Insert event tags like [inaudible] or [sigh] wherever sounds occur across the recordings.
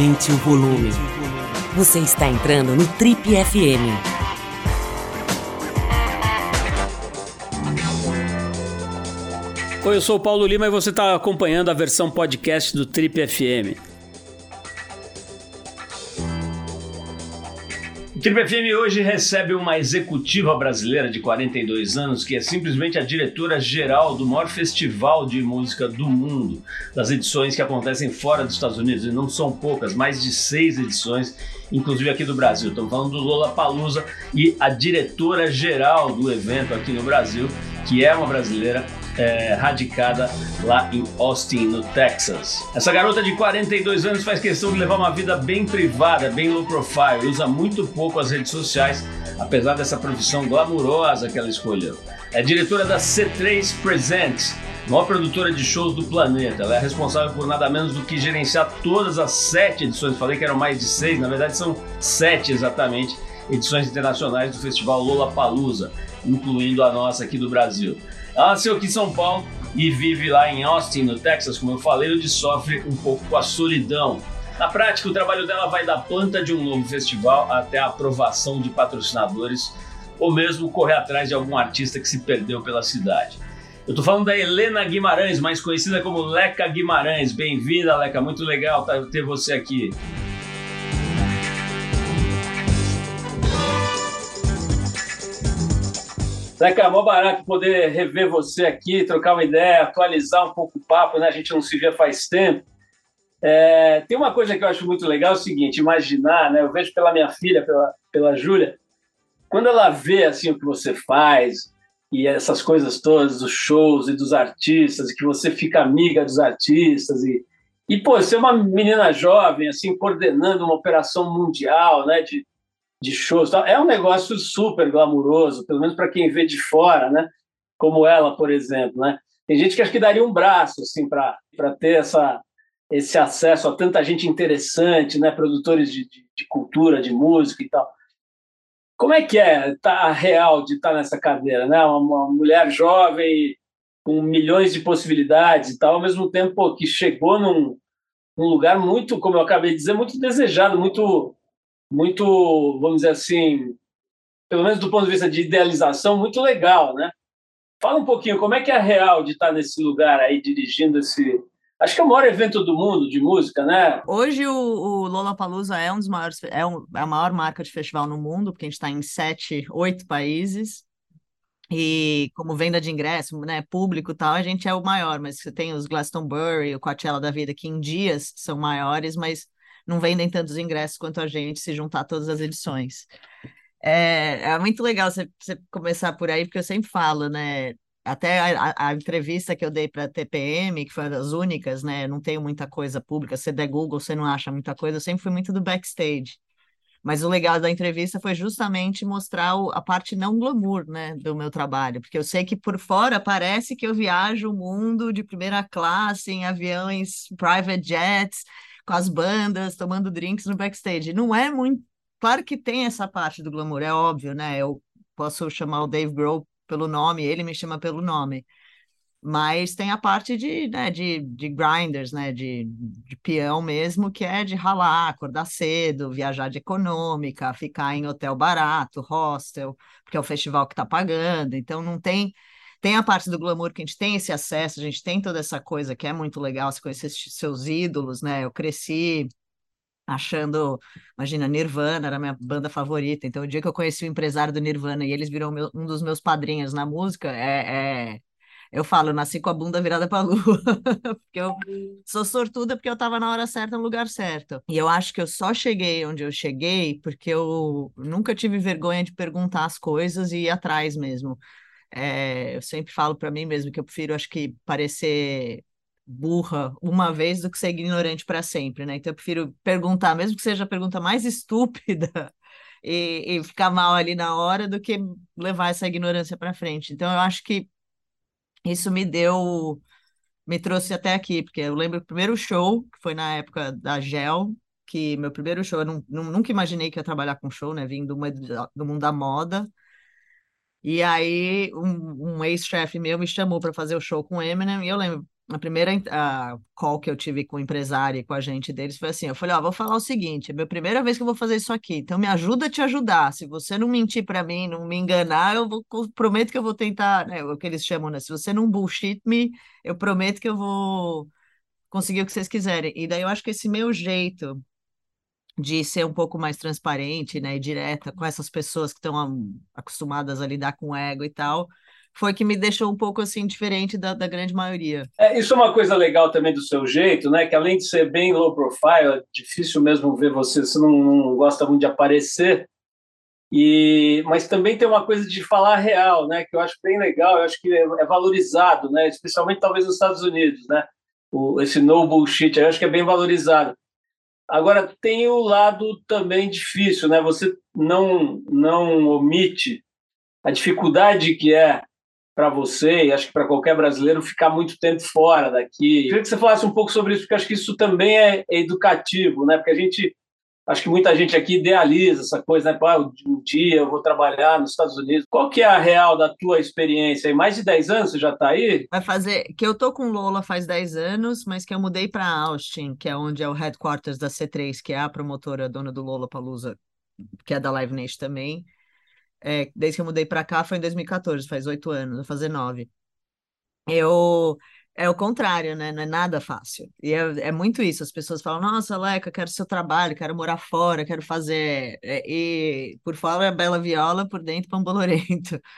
Aumente o volume. Você está entrando no Trip FM. Oi, eu sou o Paulo Lima e você está acompanhando a versão podcast do Trip FM. Triple FM hoje recebe uma executiva brasileira de 42 anos que é simplesmente a diretora-geral do maior festival de música do mundo, das edições que acontecem fora dos Estados Unidos, e não são poucas, mais de seis edições, inclusive aqui do Brasil. Estamos falando do Lola Palusa e a diretora-geral do evento aqui no Brasil, que é uma brasileira, é, radicada lá em Austin, no Texas. Essa garota de 42 anos faz questão de levar uma vida bem privada, bem low profile, usa muito pouco as redes sociais, apesar dessa profissão glamurosa que ela escolheu. É diretora da C3 Presents, maior produtora de shows do planeta. Ela é responsável por nada menos do que gerenciar todas as sete edições. Falei que eram mais de seis, na verdade são sete exatamente edições internacionais do festival Lola Palusa, incluindo a nossa aqui do Brasil. Nasceu aqui em São Paulo e vive lá em Austin, no Texas, como eu falei, onde sofre um pouco com a solidão. Na prática, o trabalho dela vai da planta de um novo festival até a aprovação de patrocinadores ou mesmo correr atrás de algum artista que se perdeu pela cidade. Eu tô falando da Helena Guimarães, mais conhecida como Leca Guimarães. Bem-vinda, Leca, muito legal ter você aqui. Leca, é mó barato poder rever você aqui, trocar uma ideia, atualizar um pouco o papo, né? A gente não se vê faz tempo. É, tem uma coisa que eu acho muito legal, é o seguinte, imaginar, né? Eu vejo pela minha filha, pela, pela Júlia, quando ela vê assim o que você faz e essas coisas todas, dos shows e dos artistas, e que você fica amiga dos artistas e e pô, ser uma menina jovem assim coordenando uma operação mundial, né, de de shows. É um negócio super glamuroso, pelo menos para quem vê de fora, né? Como ela, por exemplo, né? Tem gente que acho que daria um braço assim para ter essa esse acesso a tanta gente interessante, né? Produtores de, de, de cultura, de música e tal. Como é que é tá, a real de estar tá nessa cadeira, né? Uma, uma, mulher jovem com milhões de possibilidades e tal, ao mesmo tempo que chegou num, num lugar muito, como eu acabei de dizer, muito desejado, muito muito, vamos dizer assim, pelo menos do ponto de vista de idealização, muito legal, né? Fala um pouquinho como é que é real de estar nesse lugar aí dirigindo esse. Acho que é o maior evento do mundo de música, né? Hoje o, o Lollapalooza é um dos maiores, é, um, é a maior marca de festival no mundo, porque a gente está em sete, oito países. E como venda de ingresso, né, público e tal, a gente é o maior, mas você tem os Glastonbury, o Coachella da vida, que em dias são maiores, mas não vendem tantos ingressos quanto a gente se juntar todas as edições. É, é muito legal você, você, começar por aí, porque eu sempre falo, né? Até a, a entrevista que eu dei para a TPM, que foi das únicas, né? Não tenho muita coisa pública. Se der Google, você não acha muita coisa. Eu sempre fui muito do backstage. Mas o legal da entrevista foi justamente mostrar o, a parte não glamour, né, do meu trabalho, porque eu sei que por fora parece que eu viajo o mundo de primeira classe em aviões private jets com as bandas, tomando drinks no backstage. Não é muito. Claro que tem essa parte do glamour, é óbvio, né? Eu posso chamar o Dave Grohl pelo nome, ele me chama pelo nome. Mas tem a parte de, né, de, de grinders, né, de, de peão mesmo, que é de ralar, acordar cedo, viajar de econômica, ficar em hotel barato, hostel, porque é o festival que está pagando. Então não tem tem a parte do glamour que a gente tem esse acesso, a gente tem toda essa coisa que é muito legal, você conhecer seus ídolos, né? Eu cresci achando, imagina, Nirvana era minha banda favorita. Então, o dia que eu conheci o empresário do Nirvana e eles viram meu, um dos meus padrinhos na música, é, é, eu falo, eu nasci com a bunda virada para a lua, [laughs] porque eu sou sortuda porque eu estava na hora certa, no lugar certo. E eu acho que eu só cheguei onde eu cheguei porque eu nunca tive vergonha de perguntar as coisas e ir atrás mesmo. É, eu sempre falo para mim mesmo que eu prefiro, acho que, parecer burra uma vez do que ser ignorante para sempre, né? Então eu prefiro perguntar, mesmo que seja a pergunta mais [laughs] estúpida, e, e ficar mal ali na hora do que levar essa ignorância para frente. Então eu acho que isso me deu, me trouxe até aqui, porque eu lembro o primeiro show, que foi na época da Gel, que meu primeiro show, eu não, nunca imaginei que ia trabalhar com show, né? Vindo do, do mundo da moda. E aí, um, um ex-chefe meu me chamou para fazer o show com Eminem, e eu lembro, a primeira a call que eu tive com o empresário e com a gente deles foi assim: eu falei, ó, oh, vou falar o seguinte, é a minha primeira vez que eu vou fazer isso aqui, então me ajuda a te ajudar. Se você não mentir para mim, não me enganar, eu vou, prometo que eu vou tentar, né, o que eles chamam, né? Se você não bullshit me, eu prometo que eu vou conseguir o que vocês quiserem. E daí eu acho que esse meu jeito de ser um pouco mais transparente, né, e direta com essas pessoas que estão acostumadas a lidar com ego e tal, foi que me deixou um pouco assim diferente da, da grande maioria. É, isso é uma coisa legal também do seu jeito, né? Que além de ser bem low profile, é difícil mesmo ver você, você não, não gosta muito de aparecer. E, mas também tem uma coisa de falar real, né? Que eu acho bem legal, eu acho que é, é valorizado, né? Especialmente talvez nos Estados Unidos, né? O, esse no bullshit, eu acho que é bem valorizado. Agora tem o lado também difícil, né? Você não não omite a dificuldade que é para você e acho que para qualquer brasileiro ficar muito tempo fora daqui. Queria que você falasse um pouco sobre isso, porque acho que isso também é educativo, né? Porque a gente, acho que muita gente aqui idealiza essa coisa, né? Ah, um dia eu vou trabalhar nos Estados Unidos. Qual que é a real da tua experiência? Em mais de 10 anos você já está aí? Vai fazer, que eu tô com Lola faz 10 anos, mas que eu mudei para Austin, que é onde é o headquarters da C3, que é a promotora dona do Lola Palusa, que é da Live Nation também. É, desde que eu mudei para cá foi em 2014, faz oito anos, vou fazer nove. Eu é o contrário, né? Não é nada fácil. E é, é muito isso. As pessoas falam: Nossa, Leca, quero seu trabalho, quero morar fora, quero fazer. É, e por fora é bela viola, por dentro pão bolorento. [laughs]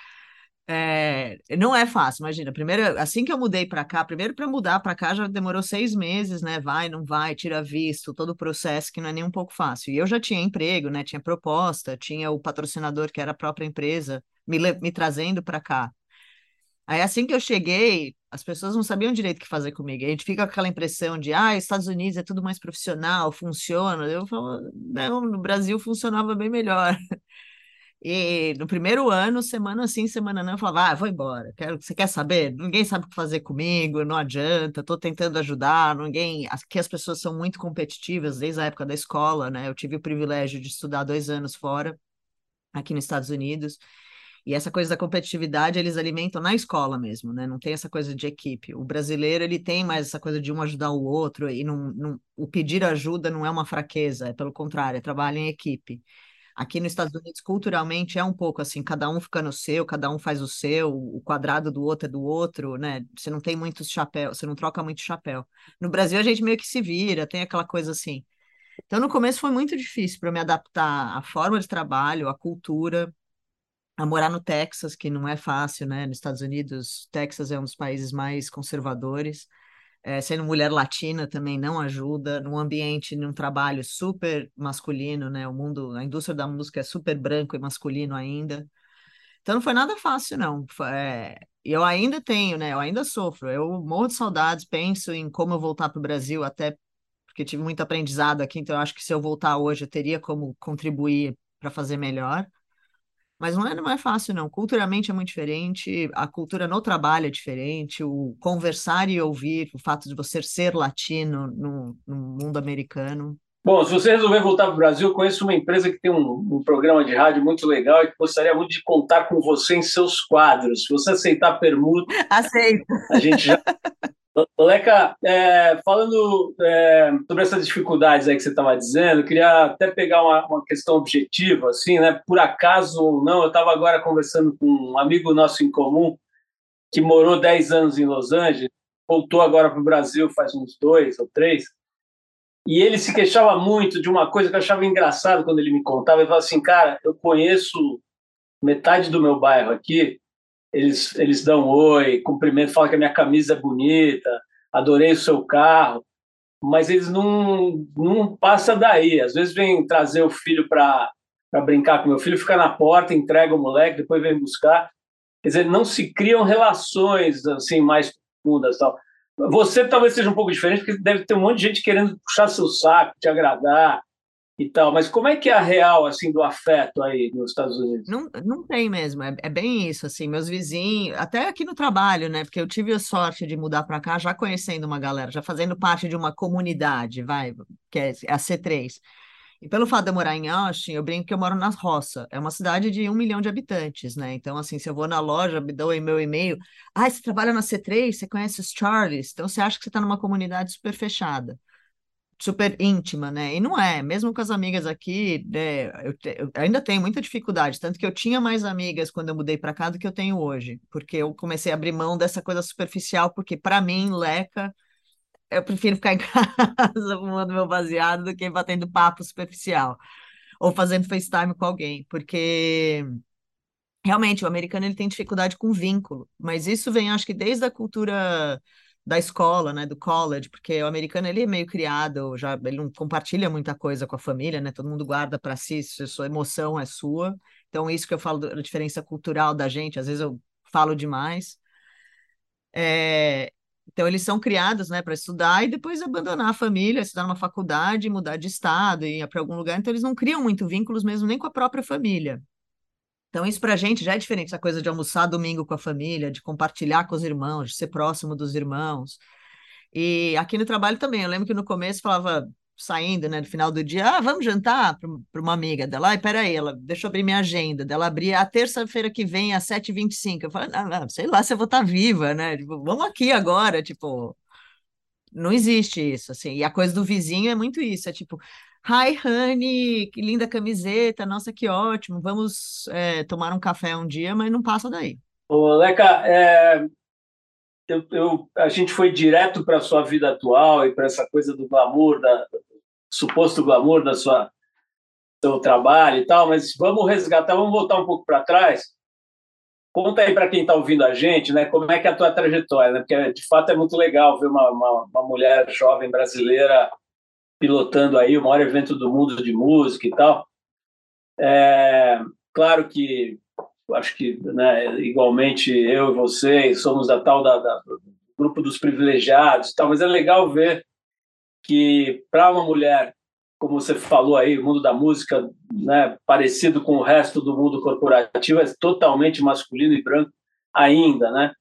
É, não é fácil, imagina. Primeiro, assim que eu mudei para cá, primeiro para mudar para cá já demorou seis meses, né? Vai, não vai, tira visto, todo o processo que não é nem um pouco fácil. E eu já tinha emprego, né? Tinha proposta, tinha o patrocinador que era a própria empresa me, me trazendo para cá. Aí assim que eu cheguei, as pessoas não sabiam direito o que fazer comigo. A gente fica com aquela impressão de, ah, Estados Unidos é tudo mais profissional, funciona. Eu falo, não, no Brasil funcionava bem melhor. [laughs] E no primeiro ano, semana sim, semana não, eu falava, ah, vou embora, quero, você quer saber? Ninguém sabe o que fazer comigo, não adianta, estou tentando ajudar, ninguém. Aqui as pessoas são muito competitivas desde a época da escola, né? Eu tive o privilégio de estudar dois anos fora, aqui nos Estados Unidos. E essa coisa da competitividade eles alimentam na escola mesmo, né? Não tem essa coisa de equipe. O brasileiro ele tem mais essa coisa de um ajudar o outro e não, não, o pedir ajuda não é uma fraqueza, é pelo contrário, é trabalho em equipe. Aqui nos Estados Unidos, culturalmente, é um pouco assim, cada um fica no seu, cada um faz o seu, o quadrado do outro é do outro, né? Você não tem muitos chapéus, você não troca muito chapéu. No Brasil, a gente meio que se vira, tem aquela coisa assim. Então, no começo foi muito difícil para me adaptar à forma de trabalho, à cultura, a morar no Texas, que não é fácil, né? Nos Estados Unidos, Texas é um dos países mais conservadores. É, sendo mulher latina também não ajuda, num ambiente, num trabalho super masculino, né? O mundo, a indústria da música é super branco e masculino ainda. Então não foi nada fácil, não. É, eu ainda tenho, né? Eu ainda sofro. Eu morro de saudades, penso em como eu voltar para o Brasil, até porque tive muito aprendizado aqui, então eu acho que se eu voltar hoje eu teria como contribuir para fazer melhor. Mas não é, não é fácil, não. Culturalmente é muito diferente, a cultura no trabalho é diferente, o conversar e ouvir, o fato de você ser latino no, no mundo americano. Bom, se você resolver voltar para o Brasil, eu conheço uma empresa que tem um, um, programa de rádio muito legal e que gostaria muito de contar com você em seus quadros. Se você aceitar permuta, aceito. A gente já [laughs] Leca, é, falando é, sobre essas dificuldades aí que você estava dizendo, eu queria até pegar uma, uma, questão objetiva, assim, né? Por acaso ou não, eu estava agora conversando com um amigo nosso em comum que morou 10 anos em Los Angeles, voltou agora para o Brasil faz uns dois ou três, e ele se queixava muito de uma coisa que eu achava engraçado quando ele me contava. Ele falava assim, cara, eu conheço metade do meu bairro aqui eles, eles dão oi, cumprimento, falam que a minha camisa é bonita, adorei o seu carro, mas eles não, não passa daí. Às vezes vem trazer o filho para brincar com meu filho, fica na porta, entrega o moleque, depois vem buscar. Quer dizer, não se criam relações assim mais profundas. Tal. Você talvez seja um pouco diferente, porque deve ter um monte de gente querendo puxar seu saco, te agradar, e tal. Mas como é que é a real assim do afeto aí nos Estados Unidos? Não, não tem mesmo, é, é bem isso assim. Meus vizinhos, até aqui no trabalho, né? Porque eu tive a sorte de mudar para cá já conhecendo uma galera, já fazendo parte de uma comunidade, vai, que é a C3. E pelo fato de eu morar em Austin, eu brinco que eu moro na roça. É uma cidade de um milhão de habitantes, né? Então, assim, se eu vou na loja, me dão meu e-mail. Ah, você trabalha na C3, você conhece os Charlies? Então, você acha que você está numa comunidade super fechada, super íntima, né? E não é. Mesmo com as amigas aqui, né, eu, te, eu ainda tenho muita dificuldade. Tanto que eu tinha mais amigas quando eu mudei para cá do que eu tenho hoje. Porque eu comecei a abrir mão dessa coisa superficial, porque para mim, Leca eu prefiro ficar em [laughs] casa fumando meu baseado do que batendo papo superficial ou fazendo FaceTime com alguém, porque realmente o americano ele tem dificuldade com vínculo, mas isso vem acho que desde a cultura da escola, né, do college, porque o americano ele é meio criado, já ele não compartilha muita coisa com a família, né? Todo mundo guarda para si, sua emoção é sua. Então isso que eu falo da diferença cultural da gente, às vezes eu falo demais. É, então, eles são criados né, para estudar e depois abandonar a família, estudar numa faculdade, mudar de estado e ir para algum lugar. Então, eles não criam muito vínculos mesmo nem com a própria família. Então, isso para a gente já é diferente, essa coisa de almoçar domingo com a família, de compartilhar com os irmãos, de ser próximo dos irmãos. E aqui no trabalho também, eu lembro que no começo falava, saindo, né, no final do dia, ah, vamos jantar para uma amiga dela. Ai, peraí, ela, deixa eu abrir minha agenda. Dela abrir a terça-feira que vem, às 7h25. Eu não, não, sei lá se eu vou estar tá viva, né? Tipo, vamos aqui agora, tipo, não existe isso, assim. E a coisa do vizinho é muito isso, é tipo, Hi, honey, que linda camiseta, nossa, que ótimo, vamos é, tomar um café um dia, mas não passa daí. Ô, Leca, é, eu, eu, a gente foi direto para a sua vida atual e para essa coisa do glamour, da, suposto glamour da sua seu trabalho e tal, mas vamos resgatar, vamos voltar um pouco para trás. Conta aí para quem está ouvindo a gente, né? Como é que é a tua trajetória, né? Porque de fato é muito legal ver uma, uma, uma mulher jovem brasileira pilotando aí o maior evento do mundo de música e tal. É, claro que acho que né, igualmente eu e você somos da tal da, da, grupo dos privilegiados, tal, mas é legal ver que para uma mulher, como você falou aí, o mundo da música, né, parecido com o resto do mundo corporativo, é totalmente masculino e branco ainda, né?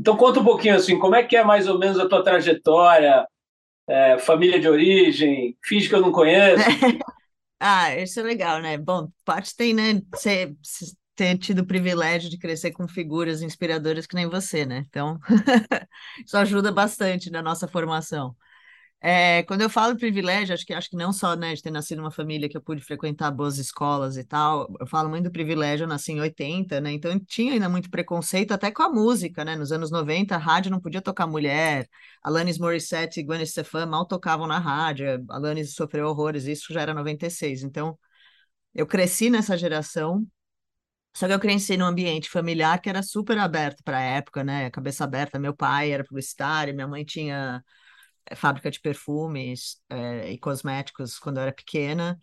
Então conta um pouquinho assim, como é que é mais ou menos a tua trajetória, é, família de origem, finge que eu não conheço. [laughs] ah, isso é legal, né? Bom, parte tem, né? Você ter tido o privilégio de crescer com figuras inspiradoras que nem você, né? Então, [laughs] isso ajuda bastante na nossa formação. É, quando eu falo privilégio, acho que acho que não só né, de ter nascido numa família que eu pude frequentar boas escolas e tal, eu falo muito do privilégio, eu nasci em 80, né? Então tinha ainda muito preconceito até com a música, né? Nos anos 90, a rádio não podia tocar mulher, Alanis Morissette e Gwen Stefani mal tocavam na rádio, Alanis sofreu horrores, isso já era 96. Então, eu cresci nessa geração, só que eu cresci num ambiente familiar que era super aberto para a época, né? Cabeça aberta. Meu pai era publicitário, minha mãe tinha é, fábrica de perfumes é, e cosméticos quando eu era pequena.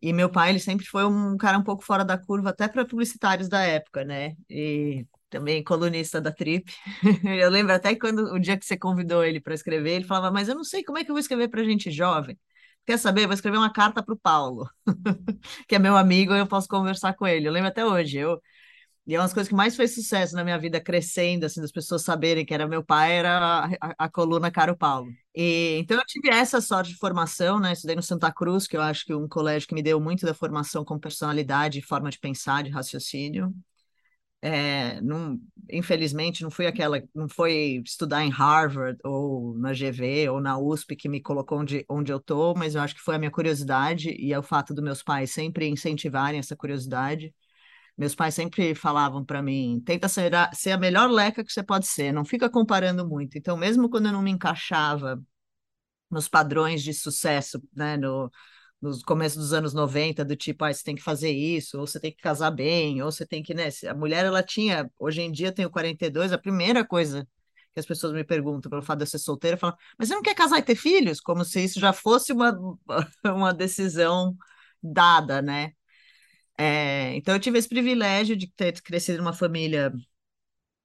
E meu pai, ele sempre foi um cara um pouco fora da curva, até para publicitários da época, né? E também colunista da Trip. [laughs] eu lembro até quando o dia que você convidou ele para escrever, ele falava: Mas eu não sei como é que eu vou escrever para gente jovem. Quer saber? Vou escrever uma carta para o Paulo, [laughs] que é meu amigo, eu posso conversar com ele. Eu lembro até hoje. Eu, e é uma das coisas que mais fez sucesso na minha vida, crescendo, assim, das pessoas saberem que era meu pai, era a, a, coluna Caro Paulo. E, então eu tive essa sorte de formação, né? Estudei no Santa Cruz, que eu acho que é um colégio que me deu muito da formação com personalidade, forma de pensar, de raciocínio. É, não, infelizmente não fui aquela, não foi estudar em Harvard ou na GV ou na USP que me colocou onde, onde eu tô, mas eu acho que foi a minha curiosidade e é o fato dos meus pais sempre incentivarem essa curiosidade. Meus pais sempre falavam para mim: tenta ser a, ser a melhor leca que você pode ser, não fica comparando muito. Então, mesmo quando eu não me encaixava nos padrões de sucesso, né, no, nos começos dos anos 90, do tipo, ah, você tem que fazer isso, ou você tem que casar bem, ou você tem que, né? A mulher, ela tinha, hoje em dia eu tenho 42, a primeira coisa que as pessoas me perguntam pelo fato de eu ser solteira, falam, mas você não quer casar e ter filhos? Como se isso já fosse uma, [laughs] uma decisão dada, né? É, então eu tive esse privilégio de ter crescido numa família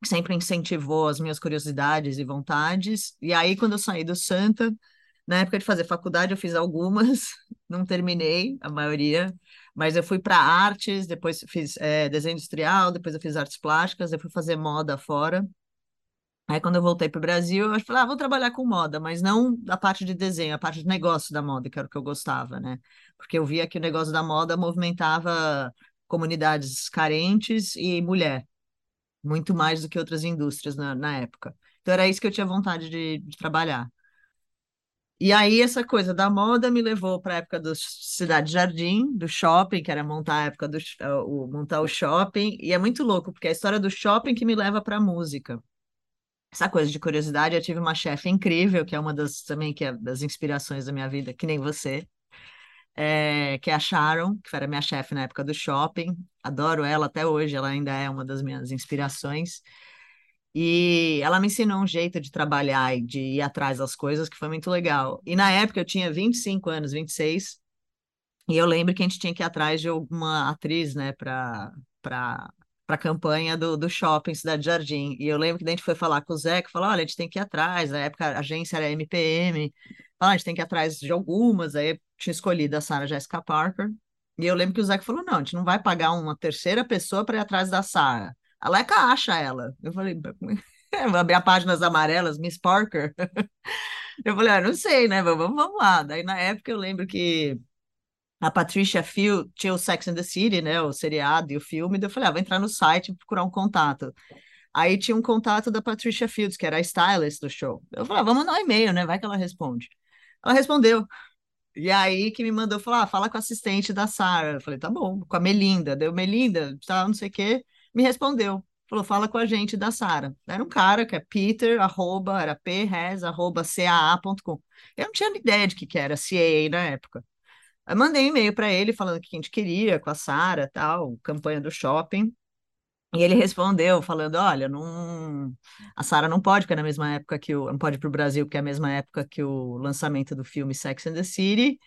que sempre incentivou as minhas curiosidades e vontades, e aí quando eu saí do Santa, na época de fazer faculdade, eu fiz algumas, [laughs] não terminei a maioria, mas eu fui para artes, depois fiz é, desenho industrial, depois eu fiz artes plásticas, eu fui fazer moda fora. Aí, quando eu voltei para o Brasil, eu falei, ah, vou trabalhar com moda, mas não a parte de desenho, a parte de negócio da moda, que era o que eu gostava, né? Porque eu via que o negócio da moda movimentava comunidades carentes e mulher, muito mais do que outras indústrias na, na época. Então, era isso que eu tinha vontade de, de trabalhar. E aí, essa coisa da moda me levou para a época do Cidade Jardim, do shopping, que era montar a época do o, montar o shopping. E é muito louco, porque é a história do shopping que me leva para a música essa coisa de curiosidade, eu tive uma chefe incrível, que é uma das também que é das inspirações da minha vida, que nem você, que é a Sharon, que era minha chefe na época do shopping. Adoro ela até hoje, ela ainda é uma das minhas inspirações. E ela me ensinou um jeito de trabalhar e de ir atrás das coisas que foi muito legal. E na época eu tinha 25 anos, 26, e eu lembro que a gente tinha que ir atrás de alguma atriz, né, para para a campanha do, do shopping Cidade Jardim. E eu lembro que a gente foi falar com o Zé, que falou: olha, a gente tem que ir atrás. Na época a agência era MPM. Falou, a gente tem que ir atrás de algumas. Aí eu tinha escolhido a Sarah Jessica Parker. E eu lembro que o Zé falou: não, a gente não vai pagar uma terceira pessoa para ir atrás da Sarah. A Leca acha ela. Eu falei: [laughs] vou abrir a páginas amarelas, Miss Parker. [laughs] eu falei: ah, não sei, né? Vamos, vamos lá. Daí na época eu lembro que a Patricia Field tinha o Sex and the City, né, o seriado e o filme, daí eu falei, ah, vou entrar no site e procurar um contato. Aí tinha um contato da Patricia Fields, que era a stylist do show. Eu falei, ah, vamos mandar um e-mail, né, vai que ela responde. Ela respondeu. E aí que me mandou falar, ah, fala com a assistente da Sara. Eu falei, tá bom, com a Melinda. Deu Melinda, tá, não sei o quê, me respondeu. Falou, fala com a gente da Sara. Era um cara que é Peter, arroba, era pres, arroba, caa.com. Eu não tinha ideia de que, que era CAA na época. Eu mandei um e-mail para ele falando que a gente queria com a Sara, tal, campanha do shopping. E ele respondeu falando: Olha, não... a Sara não pode, porque é na mesma época que o. Não pode para o Brasil, porque é a mesma época que o lançamento do filme Sex and the City.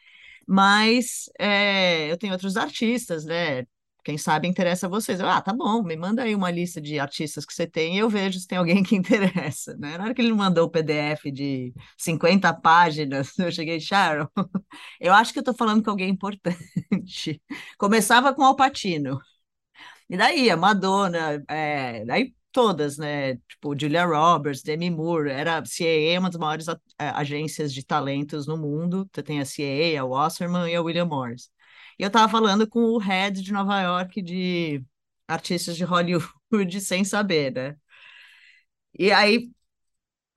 Mas é, eu tenho outros artistas, né? Quem sabe interessa a vocês. Eu, ah, tá bom, me manda aí uma lista de artistas que você tem e eu vejo se tem alguém [laughs] que interessa, né? Na hora que ele mandou o PDF de 50 páginas, eu cheguei, Sharon, [laughs] eu acho que eu tô falando com alguém importante. [laughs] Começava com Alpatino. E daí, a Madonna, é, daí todas, né? Tipo, Julia Roberts, Demi Moore, era a CAA, é uma das maiores a, agências de talentos no mundo. Você tem a CAA, a Wasserman e a William Morris. E eu estava falando com o head de Nova York de artistas de Hollywood [laughs] sem saber, né? E aí,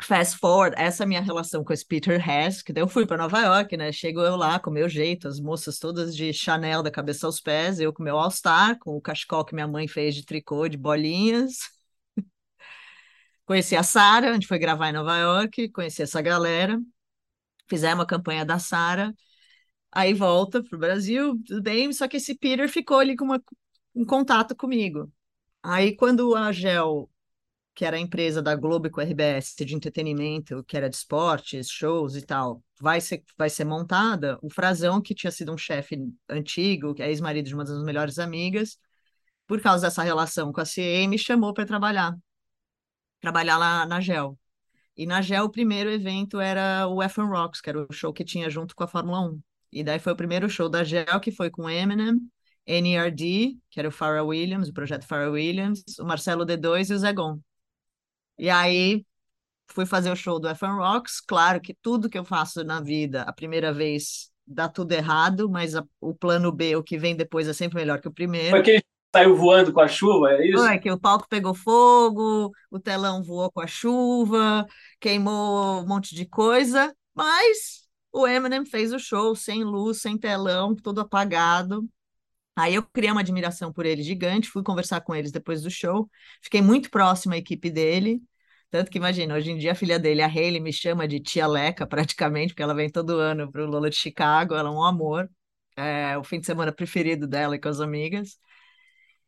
fast forward, essa é minha relação com esse Peter Hess, que daí eu fui para Nova York, né? Chego eu lá com meu jeito, as moças todas de Chanel da cabeça aos pés, eu com meu All-Star, com o cachecol que minha mãe fez de tricô, de bolinhas. [laughs] Conheci a Sara, a gente foi gravar em Nova York, conheci essa galera, fizemos a campanha da Sara, Aí volta pro Brasil, tudo bem, só que esse Peter ficou ali com uma, um contato comigo. Aí quando a Gel, que era a empresa da Globo com a RBS de entretenimento, que era de esportes, shows e tal, vai ser, vai ser montada, o Frazão, que tinha sido um chefe antigo, que é ex-marido de uma das melhores amigas, por causa dessa relação com a CE, me chamou para trabalhar, trabalhar lá na Gel. E na Gel, o primeiro evento era o FM Rocks, que era o show que tinha junto com a Fórmula 1. E daí foi o primeiro show da Gel, que foi com Eminem, NRD, que era o Pharrell Williams, o projeto Pharrell Williams, o Marcelo D2 e o Zegon. E aí fui fazer o show do FM Rocks. Claro que tudo que eu faço na vida, a primeira vez dá tudo errado, mas a, o plano B, o que vem depois, é sempre melhor que o primeiro. Foi que saiu voando com a chuva, é isso? Foi que o palco pegou fogo, o telão voou com a chuva, queimou um monte de coisa, mas o Eminem fez o show sem luz, sem telão, todo apagado. Aí eu criei uma admiração por ele gigante, fui conversar com eles depois do show, fiquei muito próximo à equipe dele. Tanto que imagina, hoje em dia a filha dele, a Hayley, me chama de tia Leca [laughs] praticamente, porque ela vem todo ano para o Lola de Chicago, ela é um amor. É o fim de semana preferido dela e com as amigas.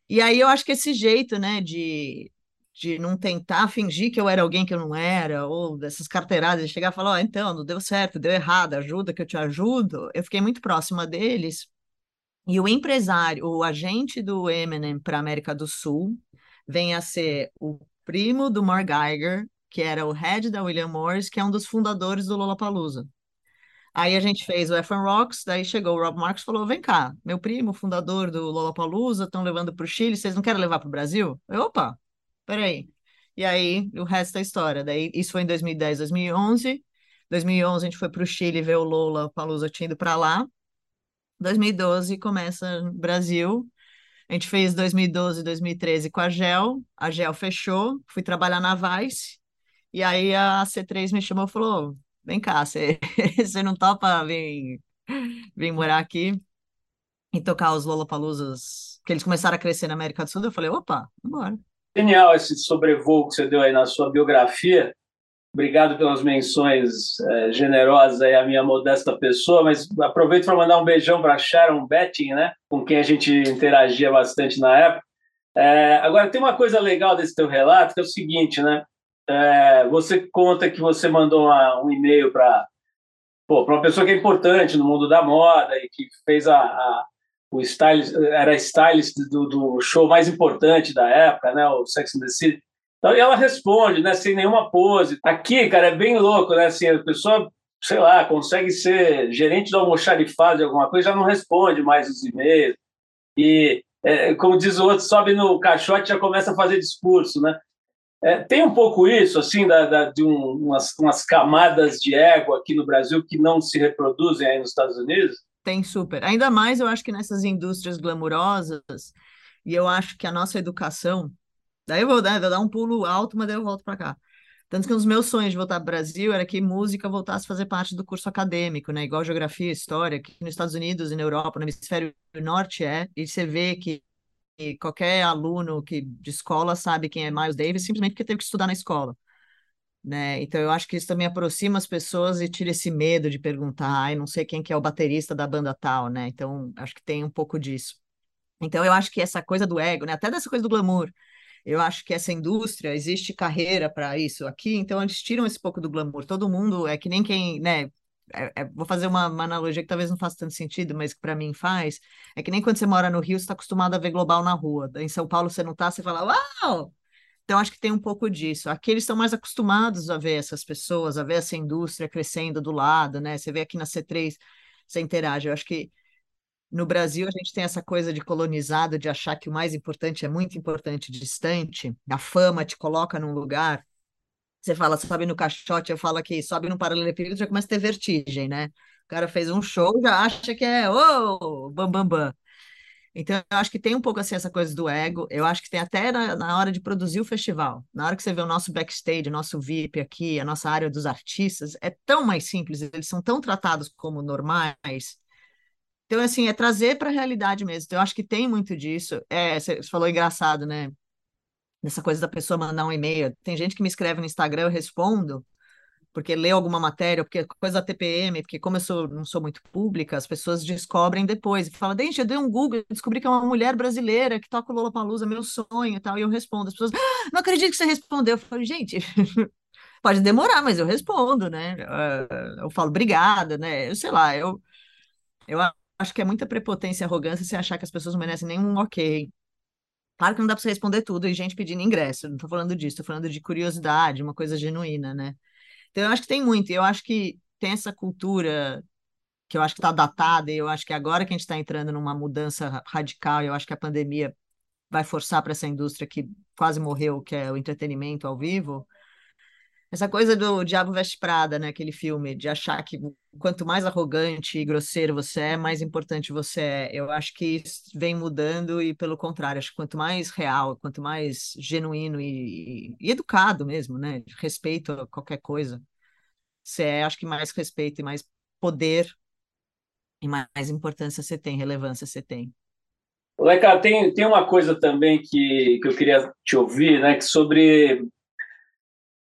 E aí eu acho que esse jeito, né, de de não tentar fingir que eu era alguém que eu não era, ou dessas carteiradas, de chegar e falar, oh, então, não deu certo, deu errado, ajuda que eu te ajudo. Eu fiquei muito próxima deles. E o empresário, o agente do Eminem para América do Sul, vem a ser o primo do Mark Geiger, que era o head da William Morris, que é um dos fundadores do Lollapalooza. Aí a gente fez o FM Rocks, daí chegou o Rob Marks e falou: vem cá, meu primo, fundador do Lollapalooza, estão levando para o Chile, vocês não querem levar para o Brasil? Eu, opa, peraí. E aí, o resto é história. Daí, isso foi em 2010, 2011. 2011 a gente foi para o Chile ver o Lola Palusa tinha ido para lá. 2012 começa Brasil. A gente fez 2012, 2013 com a Gel. A Gel fechou. Fui trabalhar na Vice. E aí a C3 me chamou e falou: Vem cá, [laughs] você, não topa vir, vir morar aqui e tocar os Lollapaloozas? Que eles começaram a crescer na América do Sul. Eu falei: opa, vambora. Genial esse sobrevoo que você deu aí na sua biografia. Obrigado pelas menções é, generosas aí à minha modesta pessoa, mas aproveito para mandar um beijão para Sharon Betting, né, com quem a gente interagia bastante na época. É, agora, tem uma coisa legal desse teu relato, que é o seguinte, né? É, você conta que você mandou uma, um e-mail para uma pessoa que é importante no mundo da moda e que fez a, a o stylist, era stylist do, do, show mais importante da época, né, o Sex and the City. Então, e ela responde, né, sem nenhuma pose. Aqui, cara, é bem louco, né, assim, a pessoa, sei lá, consegue ser gerente do almoxarifado de alguma coisa, já não responde mais os e-mails. E, é, como diz o outro, sobe no caixote já começa a fazer discurso, né? É, tem um pouco isso, assim, da, da, de um, umas, umas camadas de ego aqui no Brasil que não se reproduzem aí nos Estados Unidos? Tem super. Ainda mais eu acho que nessas indústrias glamurosas, e eu acho que a nossa educação. Daí eu vou, né, vou dar um pulo alto, mas daí eu volto para cá. Tanto que um dos meus sonhos de voltar para o Brasil era que música voltasse a fazer parte do curso acadêmico, né? Igual geografia, história, que nos Estados Unidos e na Europa, no hemisfério norte é, e você vê que qualquer aluno que de escola sabe quem é Miles Davis simplesmente porque teve que estudar na escola né? Então eu acho que isso também aproxima as pessoas e tira esse medo de perguntar, ai, não sei quem que é o baterista da banda tal, né? Então acho que tem um pouco disso. Então eu acho que essa coisa do ego, né? Até dessa coisa do glamour, eu acho que essa indústria existe carreira para isso aqui, então eles tiram esse pouco do glamour. Todo mundo é que nem quem, né? É, é, vou fazer uma, uma, analogia que talvez não faça tanto sentido, mas que para mim faz. É que nem quando você mora no Rio, você está acostumado a ver global na rua. Em São Paulo você não tá, você fala, uau! Então, acho que tem um pouco disso. Aqui eles estão mais acostumados a ver essas pessoas, a ver essa indústria crescendo do lado, né? Você vê aqui na C3, você interage. Eu acho que no Brasil a gente tem essa coisa de colonizado, de achar que o mais importante é muito importante, distante. A fama te coloca num lugar. Você fala, sobe no caixote, eu falo aqui, sobe no paralelepípedo, já começa a ter vertigem, né? O cara fez um show, já acha que é, ô, oh, bam, bam, bam. Então, eu acho que tem um pouco assim essa coisa do ego. Eu acho que tem até na, na, hora de produzir o festival. Na hora que você vê o nosso backstage, o nosso VIP aqui, a nossa área dos artistas, é tão mais simples, eles são tão tratados como normais. Então, assim, é trazer para a realidade mesmo. Então, eu acho que tem muito disso. É, você falou engraçado, né? Nessa coisa da pessoa mandar um e-mail. Tem gente que me escreve no Instagram, eu respondo porque lê alguma matéria, porque coisa da TPM, porque como eu sou, não sou muito pública, as pessoas descobrem depois. E fala, gente, eu dei um Google, descobri que é uma mulher brasileira que toca o Lollapalooza, meu sonho e tal, e eu respondo. As pessoas, ah, não acredito que você respondeu. Eu falo, gente, [laughs] pode demorar, mas eu respondo, né? Eu falo, obrigada, né? Eu sei lá, eu, eu acho que é muita prepotência e arrogância você achar que as pessoas não merecem nenhum ok. Claro que não dá para você responder tudo e gente pedindo ingresso, não estou falando disso, estou falando de curiosidade, uma coisa genuína, né? Então, eu acho que tem muito. Eu acho que tem essa cultura que eu acho que está datada, e eu acho que agora que a gente está entrando numa mudança radical, eu acho que a pandemia vai forçar para essa indústria que quase morreu, que é o entretenimento ao vivo. Essa coisa do Diabo Veste Prada, né? Aquele filme, de achar que quanto mais arrogante e grosseiro você é, mais importante você é. Eu acho que isso vem mudando e, pelo contrário, acho que quanto mais real, quanto mais genuíno e, e educado mesmo, né? Respeito a qualquer coisa, você é, acho que mais respeito e mais poder e mais importância você tem, relevância você tem. Leca, tem, tem uma coisa também que, que eu queria te ouvir, né? Que sobre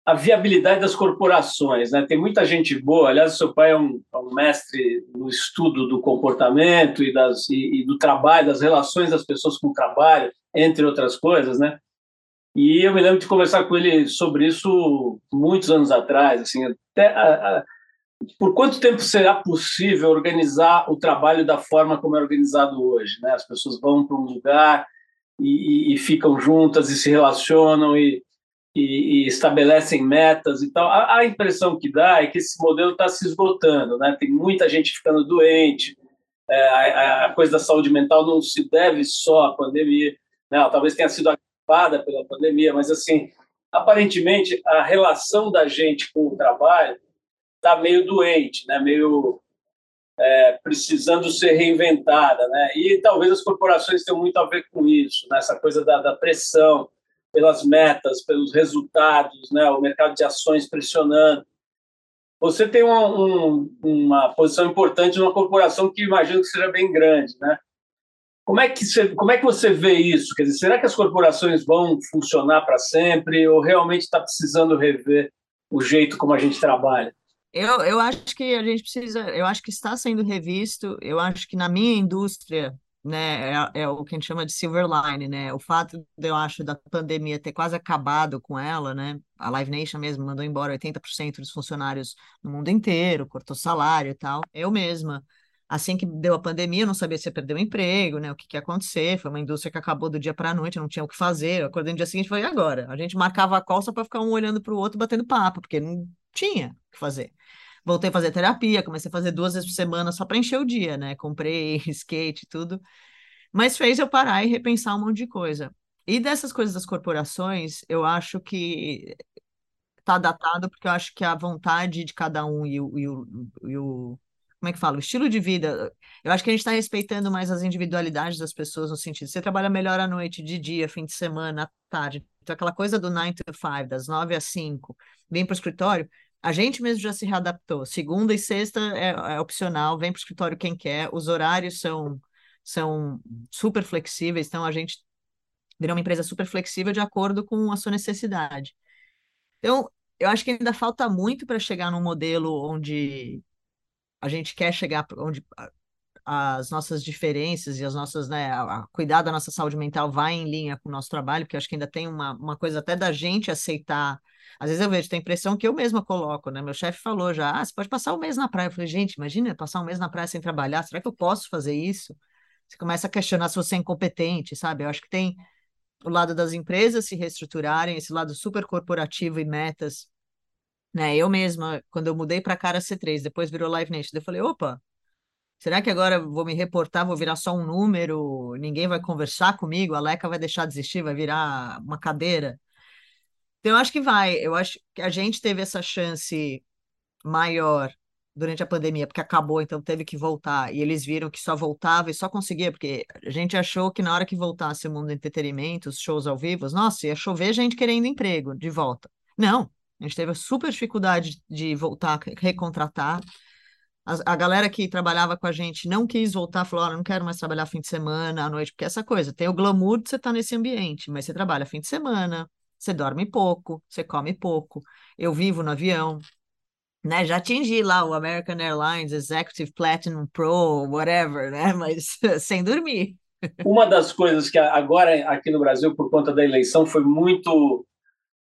a viabilidade das corporações. Né? Tem muita gente boa, aliás, seu pai é um, é um mestre no estudo do comportamento e, das, e, e, do trabalho, das relações das pessoas com o trabalho, entre outras coisas, né? E eu me lembro de conversar com ele sobre isso muitos anos atrás, assim, até a, a, por quanto tempo será possível organizar o trabalho da forma como é organizado hoje, né? As pessoas vão para um lugar e, e, ficam juntas e se relacionam e e, e, estabelecem metas e tal. A, a, impressão que dá é que esse modelo está se esgotando, né? Tem muita gente ficando doente. É, a, a, coisa da saúde mental não se deve só à pandemia, né? Talvez tenha sido agravada pela pandemia, mas assim aparentemente a relação da gente com o trabalho está meio doente, né? meio é, precisando ser reinventada. Né? E talvez as corporações tenham muito a ver com isso, né? essa coisa da, da pressão pelas metas, pelos resultados, né? o mercado de ações pressionando. Você tem uma, um, uma posição importante numa corporação que imagino que seja bem grande, né? Como é que você, como é que você vê isso? Quer dizer, será que as corporações vão funcionar para sempre ou realmente está precisando rever o jeito como a gente trabalha? Eu, eu acho que a gente precisa, eu acho que está sendo revisto, eu acho que na minha indústria, né, é, é, o que a gente chama de silver line, né, o fato, eu acho, da pandemia ter quase acabado com ela, né, a Live Nation mesmo mandou embora 80% dos funcionários no mundo inteiro, cortou salário e tal, eu mesma, assim que deu a pandemia, eu não sabia se ia perder o emprego, né, o que, que ia acontecer, foi uma indústria que acabou do dia para a noite, não tinha o que fazer, eu acordei no dia seguinte e falei, e agora? A gente marcava a call só para ficar um olhando para o outro, batendo papo, porque não tinha o que fazer. Voltei a fazer terapia, comecei a fazer duas vezes por semana só para encher o dia, né? Comprei [laughs] skate e tudo. Mas fez eu parar e repensar um monte de coisa. E dessas coisas das corporações, eu acho que tá datado, porque eu acho que a vontade de cada um e o, e o, e o como é que fala? O estilo de vida. Eu acho que a gente está respeitando mais as individualidades das pessoas no sentido. Você trabalha melhor à noite, de dia, fim de semana, à tarde. Então, aquela coisa do 9 to 5, das 9 às 5, vem para o escritório. A gente mesmo já se readaptou. Segunda e sexta é, é opcional, vem para o escritório quem quer. Os horários são, são super flexíveis, então a gente virou uma empresa super flexível de acordo com a sua necessidade. Então, eu acho que ainda falta muito para chegar num modelo onde a gente quer chegar onde as nossas diferenças e as nossas, né, a, a cuidar da nossa saúde mental vai em linha com o nosso trabalho, porque acho que ainda tem uma, uma coisa até da gente aceitar. Às vezes eu vejo, tem impressão que eu mesma coloco, né? Meu chefe falou já, ah, você pode passar um mês na praia. Eu falei, gente, imagina passar um mês na praia sem trabalhar, será que eu posso fazer isso? Você começa a questionar se você é incompetente, sabe? Eu acho que tem o lado das empresas se reestruturarem, esse lado super corporativo e metas né? Eu mesma, quando eu mudei para Cara C3, depois virou Live Nation, eu falei, opa, será que agora vou me reportar, vou virar só um número, ninguém vai conversar comigo, a Leca vai deixar de existir, vai virar uma cadeira? Então, eu acho que vai, eu acho que a gente teve essa chance maior durante a pandemia, porque acabou, então teve que voltar, e eles viram que só voltava e só conseguia, porque a gente achou que na hora que voltasse o mundo do entretenimento, os shows ao vivo, nossa, ia chover gente querendo emprego de volta. Não, a gente teve super dificuldade de voltar, recontratar. A, galera que trabalhava com a gente não quis voltar, falou: oh, não quero mais trabalhar fim de semana, à noite, porque essa coisa, tem o glamour de você estar tá nesse ambiente, mas você trabalha fim de semana, você dorme pouco, você come pouco. Eu vivo no avião, né? Já atingi lá o American Airlines Executive Platinum Pro, whatever, né? [laughs] Mas [laughs] sem dormir. Uma das coisas que agora aqui no Brasil, por conta da eleição, foi muito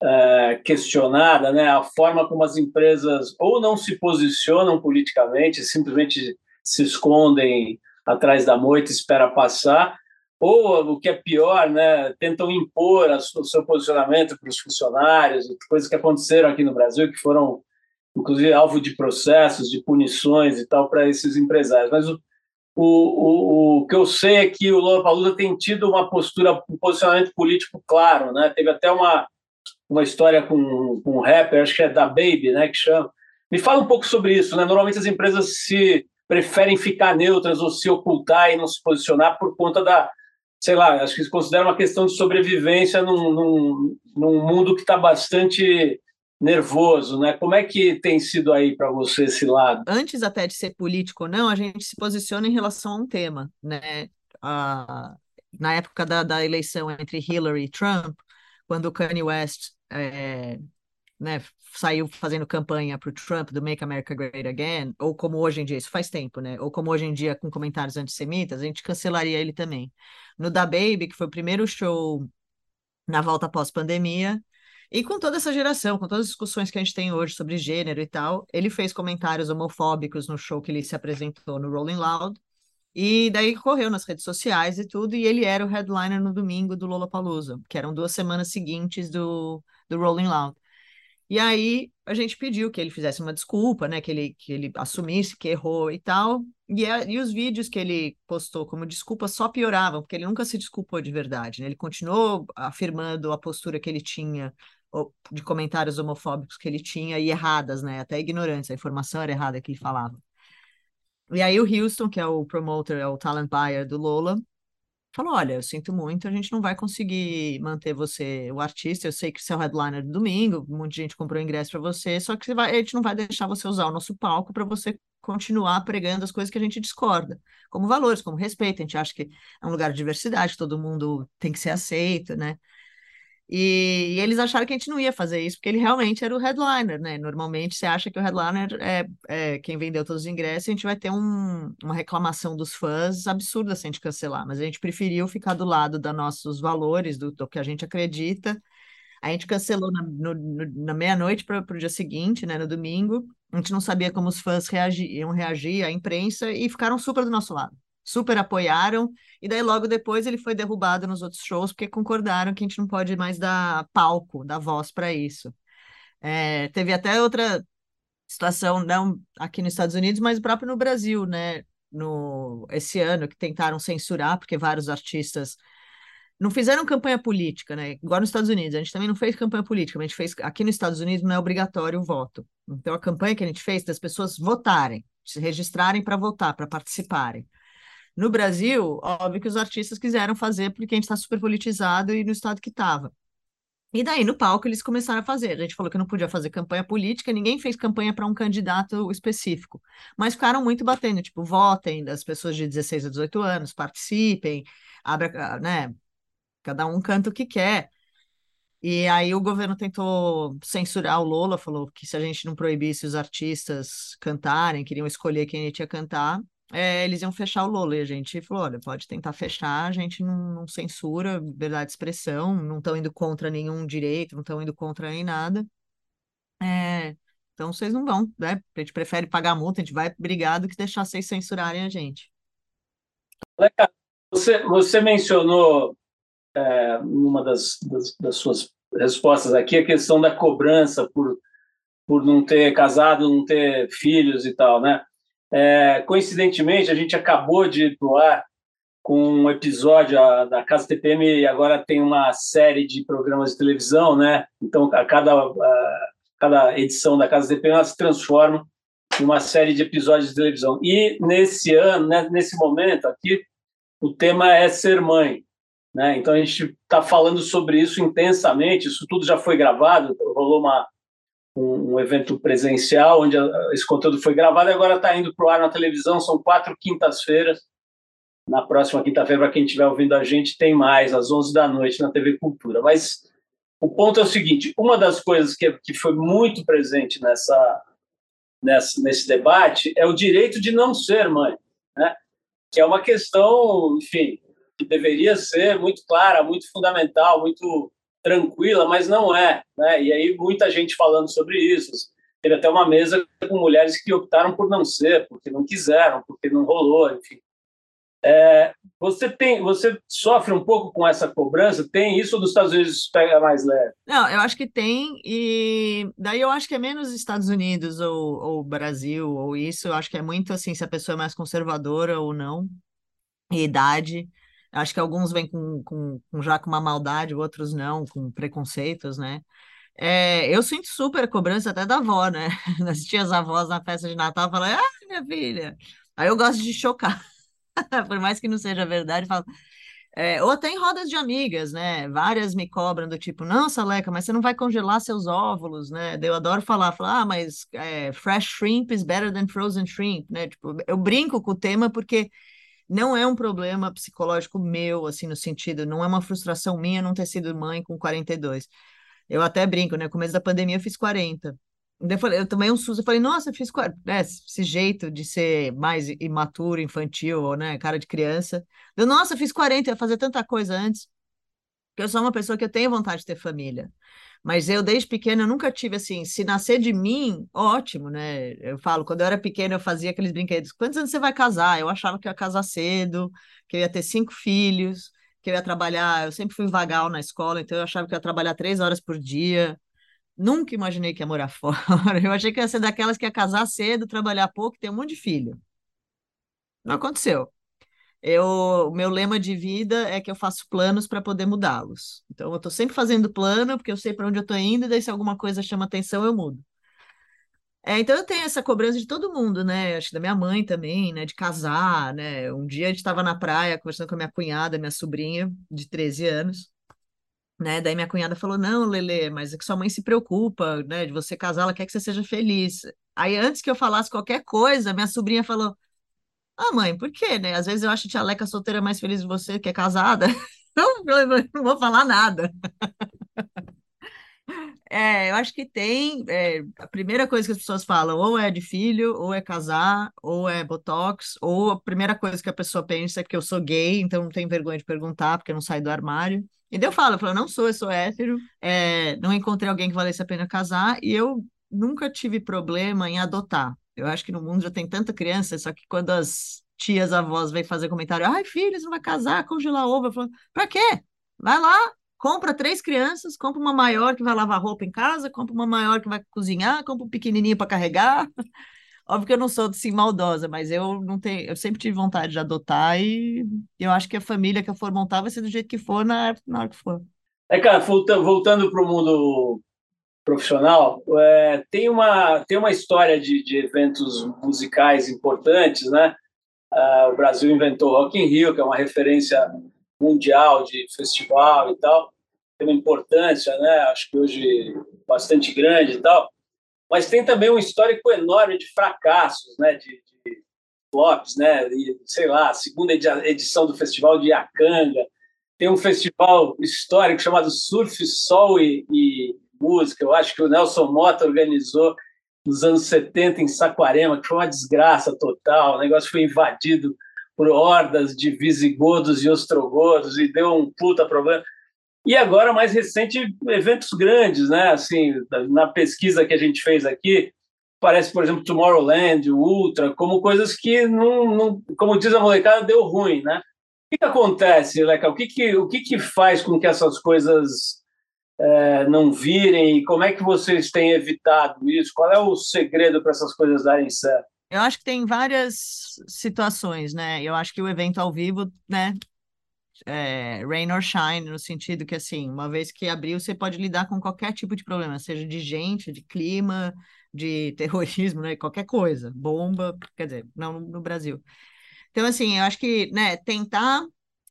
é, questionada, né, a forma como as empresas ou não se posicionam politicamente, simplesmente se escondem atrás da moita, espera passar, ou o que é pior, né, tentam impor o seu posicionamento para os funcionários, coisas que aconteceram aqui no Brasil que foram inclusive alvo de processos, de punições e tal para esses empresários. Mas o, o, o, o que eu sei é que o Lula Palusa tem tido uma postura, um posicionamento político claro, né? Teve até uma uma história com, com um rapper, acho que é da Baby, né, que chama. Me fala um pouco sobre isso, né? Normalmente as empresas se preferem ficar neutras ou se ocultar e não se posicionar por conta da, sei lá, acho que se considera uma questão de sobrevivência num, num, num mundo que está bastante nervoso, né? Como é que tem sido aí para você esse lado? Antes até de ser político ou não, a gente se posiciona em relação a um tema, né? Ah, na época da, da eleição entre Hillary e Trump, quando o Kanye West é, né, saiu fazendo campanha para o Trump do Make America Great Again, ou como hoje em dia, isso faz tempo, né? Ou como hoje em dia com comentários antissemitas, a gente cancelaria ele também. No Da Baby, que foi o primeiro show na volta pós-pandemia, e com toda essa geração, com todas as discussões que a gente tem hoje sobre gênero e tal, ele fez comentários homofóbicos no show que ele se apresentou no Rolling Loud, e daí correu nas redes sociais e tudo, e ele era o headliner no domingo do Lollapalooza, que eram duas semanas seguintes do, do Rolling Loud. E aí a gente pediu que ele fizesse uma desculpa, né? Que ele, que ele assumisse que errou e tal. E, a, e os vídeos que ele postou como desculpa só pioravam, porque ele nunca se desculpou de verdade, né? Ele continuou afirmando a postura que ele tinha de comentários homofóbicos que ele tinha e erradas, né? Até ignorantes, a informação era errada que ele falava. E aí o Houston, que é o promoter, é o talent buyer do Lola, falou: Olha, eu sinto muito, a gente não vai conseguir manter você o artista. Eu sei que você é o headliner do domingo, de gente comprou ingresso para você, só que vai, a gente não vai deixar você usar o nosso palco para você continuar pregando as coisas que a gente discorda, como valores, como respeito. A gente acha que é um lugar de diversidade, todo mundo tem que ser aceito, né? E, e, eles acharam que a gente não ia fazer isso, porque ele realmente era o headliner, né? Normalmente você acha que o headliner é, é quem vendeu todos os ingressos, a gente vai ter um, uma reclamação dos fãs absurda se a gente cancelar, mas a gente preferiu ficar do lado dos nossos valores, do, do que a gente acredita. A gente cancelou na, na meia-noite para o dia seguinte, né? No domingo. A gente não sabia como os fãs reagi, iam reagir, a imprensa, e ficaram super do nosso lado super apoiaram, e daí logo depois ele foi derrubado nos outros shows, porque concordaram que a gente não pode mais dar palco, dar voz para isso. É, teve até outra situação, não aqui nos Estados Unidos, mas próprio no Brasil, né? No, esse ano, que tentaram censurar, porque vários artistas não fizeram campanha política, né? Igual nos Estados Unidos, a gente também não fez campanha política, a gente fez aqui nos Estados Unidos não é obrigatório o voto. Então a campanha que a gente fez das pessoas votarem, se registrarem para votar, para participarem. No Brasil, óbvio que os artistas quiseram fazer porque a gente está super politizado e no estado que estava. E daí, no palco, eles começaram a fazer. A gente falou que não podia fazer campanha política, ninguém fez campanha para um candidato específico. Mas ficaram muito batendo, tipo, votem das pessoas de 16 a 18 anos, participem, abra, né? Cada um canta o que quer. E aí o governo tentou censurar o Lola, falou que se a gente não proibisse os artistas cantarem, queriam escolher quem ia cantar, é, eles iam fechar o Lolo e a gente falou: olha, pode tentar fechar, a gente não, não censura, verdade de expressão, não estão indo contra nenhum direito, não estão indo contra nem nada. É, então vocês não vão, né? A gente prefere pagar multa, a gente vai brigar do que deixar vocês censurarem a gente. Você, você mencionou é, numa das, das, das suas respostas aqui a questão da cobrança por, por não ter casado, não ter filhos e tal, né? É, coincidentemente, a gente acabou de ir pro ar com um episódio da Casa TPM e agora tem uma série de programas de televisão, né? Então, a cada, a, cada edição da Casa TPM ela se transforma em uma série de episódios de televisão. E nesse ano, né, nesse momento aqui, o tema é ser mãe. Né? Então, a gente está falando sobre isso intensamente. Isso tudo já foi gravado, rolou uma, um, um, evento presencial, onde a, esse conteúdo foi gravado e agora está indo para o ar na televisão. São quatro quintas-feiras. Na próxima quinta-feira, para quem estiver ouvindo a gente, tem mais, às 11 da noite, na TV Cultura. Mas o ponto é o seguinte: uma das coisas que, que foi muito presente nessa, nessa, nesse debate é o direito de não ser mãe, né? que é uma questão, enfim, que deveria ser muito clara, muito fundamental, muito tranquila, mas não é. Né? E aí muita gente falando sobre isso. Teve até uma mesa com mulheres que optaram por não ser, porque não quiseram, porque não rolou, enfim. É, você tem, você sofre um pouco com essa cobrança? Tem isso dos Estados Unidos pega mais leve? Não, eu acho que tem e daí eu acho que é menos Estados Unidos ou, ou Brasil ou isso. Eu acho que é muito assim se a pessoa é mais conservadora ou não, e idade. Acho que alguns vêm com, com, com, já com uma maldade, outros não, com preconceitos, né? É, eu sinto super cobrança até da avó, né? [laughs] As tias avós na festa de Natal falam, ah, minha filha. Aí eu gosto de chocar. [laughs] Por mais que não seja verdade, falo. É, ou até em rodas de amigas, né? Várias me cobram do tipo, não, Saleca, mas você não vai congelar seus óvulos, né? Eu adoro falar, falar, ah, mas é, fresh shrimp is better than frozen shrimp, né? Tipo, eu brinco com o tema porque não é um problema psicológico meu, assim, no sentido, não é uma frustração minha não ter sido mãe com 42. Eu até brinco, né? No começo da pandemia eu fiz 40. Eu, falei, eu tomei um susto, eu falei, nossa, eu fiz 40. É, esse jeito de ser mais imaturo, infantil, né? Cara de criança. Eu, nossa, eu fiz 40, eu ia fazer tanta coisa antes. Porque eu sou uma pessoa que eu tenho vontade de ter família. Mas eu, desde pequena, nunca tive assim, se nascer de mim, ótimo, né? Eu falo, quando eu era pequena, eu fazia aqueles brinquedos. Quantos anos você vai casar? Eu achava que eu ia casar cedo, que eu ia ter cinco filhos, que eu ia trabalhar. Eu sempre fui vagal na escola, então eu achava que eu ia trabalhar três horas por dia. Nunca imaginei que ia morar [laughs] fora. Eu achei que ia ser daquelas que ia casar cedo, trabalhar pouco, ter um monte de filho. Não aconteceu. Eu, o meu lema de vida é que eu faço planos para poder mudá-los. Então, eu estou sempre fazendo plano, porque eu sei para onde eu estou indo, e daí se alguma coisa chama atenção, eu mudo. É, então eu tenho essa cobrança de todo mundo, né? Acho que da minha mãe também, né? De casar, né? Um dia a gente estava na praia conversando com a minha cunhada, minha sobrinha, de 13 anos, né? Daí minha cunhada falou: Não, Lele, mas é que sua mãe se preocupa, né? De você casar, ela quer que você seja feliz. Aí antes que eu falasse qualquer coisa, minha sobrinha falou: Ah, mãe, por quê, né? Às vezes eu acho a tia Leca solteira mais feliz de você que é casada. [laughs] Não, não vou falar nada. É, eu acho que tem. É, a primeira coisa que as pessoas falam, ou é de filho, ou é casar, ou é botox, ou a primeira coisa que a pessoa pensa é que eu sou gay, então não tenho vergonha de perguntar, porque eu não saio do armário. E daí eu falo, eu falo, não sou, eu sou hétero, é, não encontrei alguém que valesse a pena casar, e eu nunca tive problema em adotar. Eu acho que no mundo já tem tanta criança, só que quando as tias, avós vêm fazer comentário, ai, filho, você não vai casar, congelar ovo, eu falo, pra quê? Vai lá, compra três crianças, compra uma maior que vai lavar roupa em casa, compra uma maior que vai cozinhar, compra um pequenininho para carregar. [laughs] Óbvio que eu não sou assim maldosa, mas eu não tenho, eu sempre tive vontade de adotar e eu acho que a família que eu for montar vai ser do jeito que for na, na hora que for. É, cara, voltando para o mundo profissional, é, tem, uma, tem uma história de, de eventos musicais importantes, né? Uh, o Brasil inventou Rock in Rio, que é uma referência mundial de festival e tal, tem uma importância, né? Acho que hoje bastante grande e tal. Mas tem também um histórico enorme de fracassos, né? De, de flops, né? E, sei lá, segunda edição do festival de Iacanga. Tem um festival histórico chamado Surf, Sol e, e Música. Eu acho que o Nelson Mota organizou nos anos 70 em Saquarema, que foi uma desgraça total. O negócio foi invadido por hordas de visigodos e ostrogodos e deu um puta problema. E agora, mais recente, eventos grandes, né? Assim, na pesquisa que a gente fez aqui, parece, por exemplo, Tomorrowland, Ultra, como coisas que, não, não, como diz a molecada, deu ruim, né? O que, que acontece, Leca? O, que, que, o que, que faz com que essas coisas é, não virem? E como é que vocês têm evitado isso? Qual é o segredo para essas coisas darem certo? Eu acho que tem várias situações, né? Eu acho que o evento ao vivo, né? É, rain or shine, no sentido que, assim, uma vez que abriu, você pode lidar com qualquer tipo de problema, seja de gente, de clima, de [laughs] terrorismo, né? Qualquer coisa, bomba, quer dizer, não no Brasil. Então, assim, eu acho que, né, tentar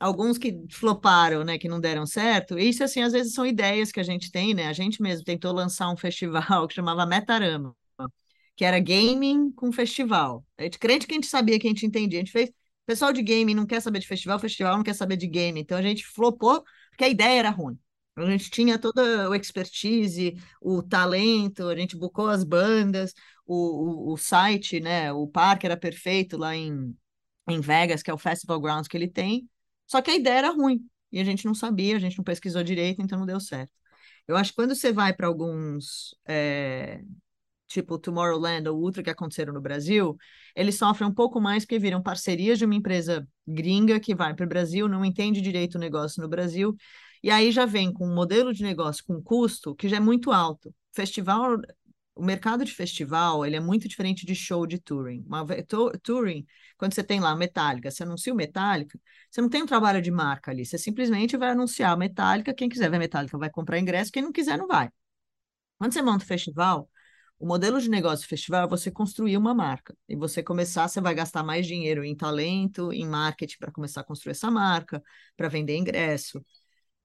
alguns que floparam, né, que não deram certo, isso, assim, às vezes são ideias que a gente tem, né? A gente mesmo tentou lançar um [laughs] festival que chamava Metarama, que era gaming com festival. A gente crente que a gente sabia que a gente entendia. A gente fez. O pessoal de gaming não quer saber de festival, festival não quer saber de game. Então a gente flopou porque a ideia era ruim. A gente tinha toda o expertise, o talento, a gente bucou as bandas, o, o, o site, né? O parque era perfeito lá em, em Vegas, que é o Festival Grounds que ele tem. Só que a ideia era ruim. E a gente não sabia, a gente não pesquisou direito, então não deu certo. Eu acho que quando você vai para alguns é, tipo Tomorrowland ou Ultra que aconteceram no Brasil, eles sofrem um pouco mais porque viram parcerias de uma empresa gringa que vai para o Brasil, não entende direito o negócio no Brasil, e aí já vem com um modelo de negócio com custo que já é muito alto. Festival, o mercado de festival, ele é muito diferente de show de touring. Uma, touring, quando você tem lá Metallica, você anuncia o Metallica, você não tem um trabalho de marca ali, você simplesmente vai anunciar Metallica, quem quiser ver Metallica vai comprar ingresso, quem não quiser não vai. Quando você monta o festival, o modelo de negócio do festival é você construir uma marca. E você começar, você vai gastar mais dinheiro em talento, em marketing para começar a construir essa marca, para vender ingresso.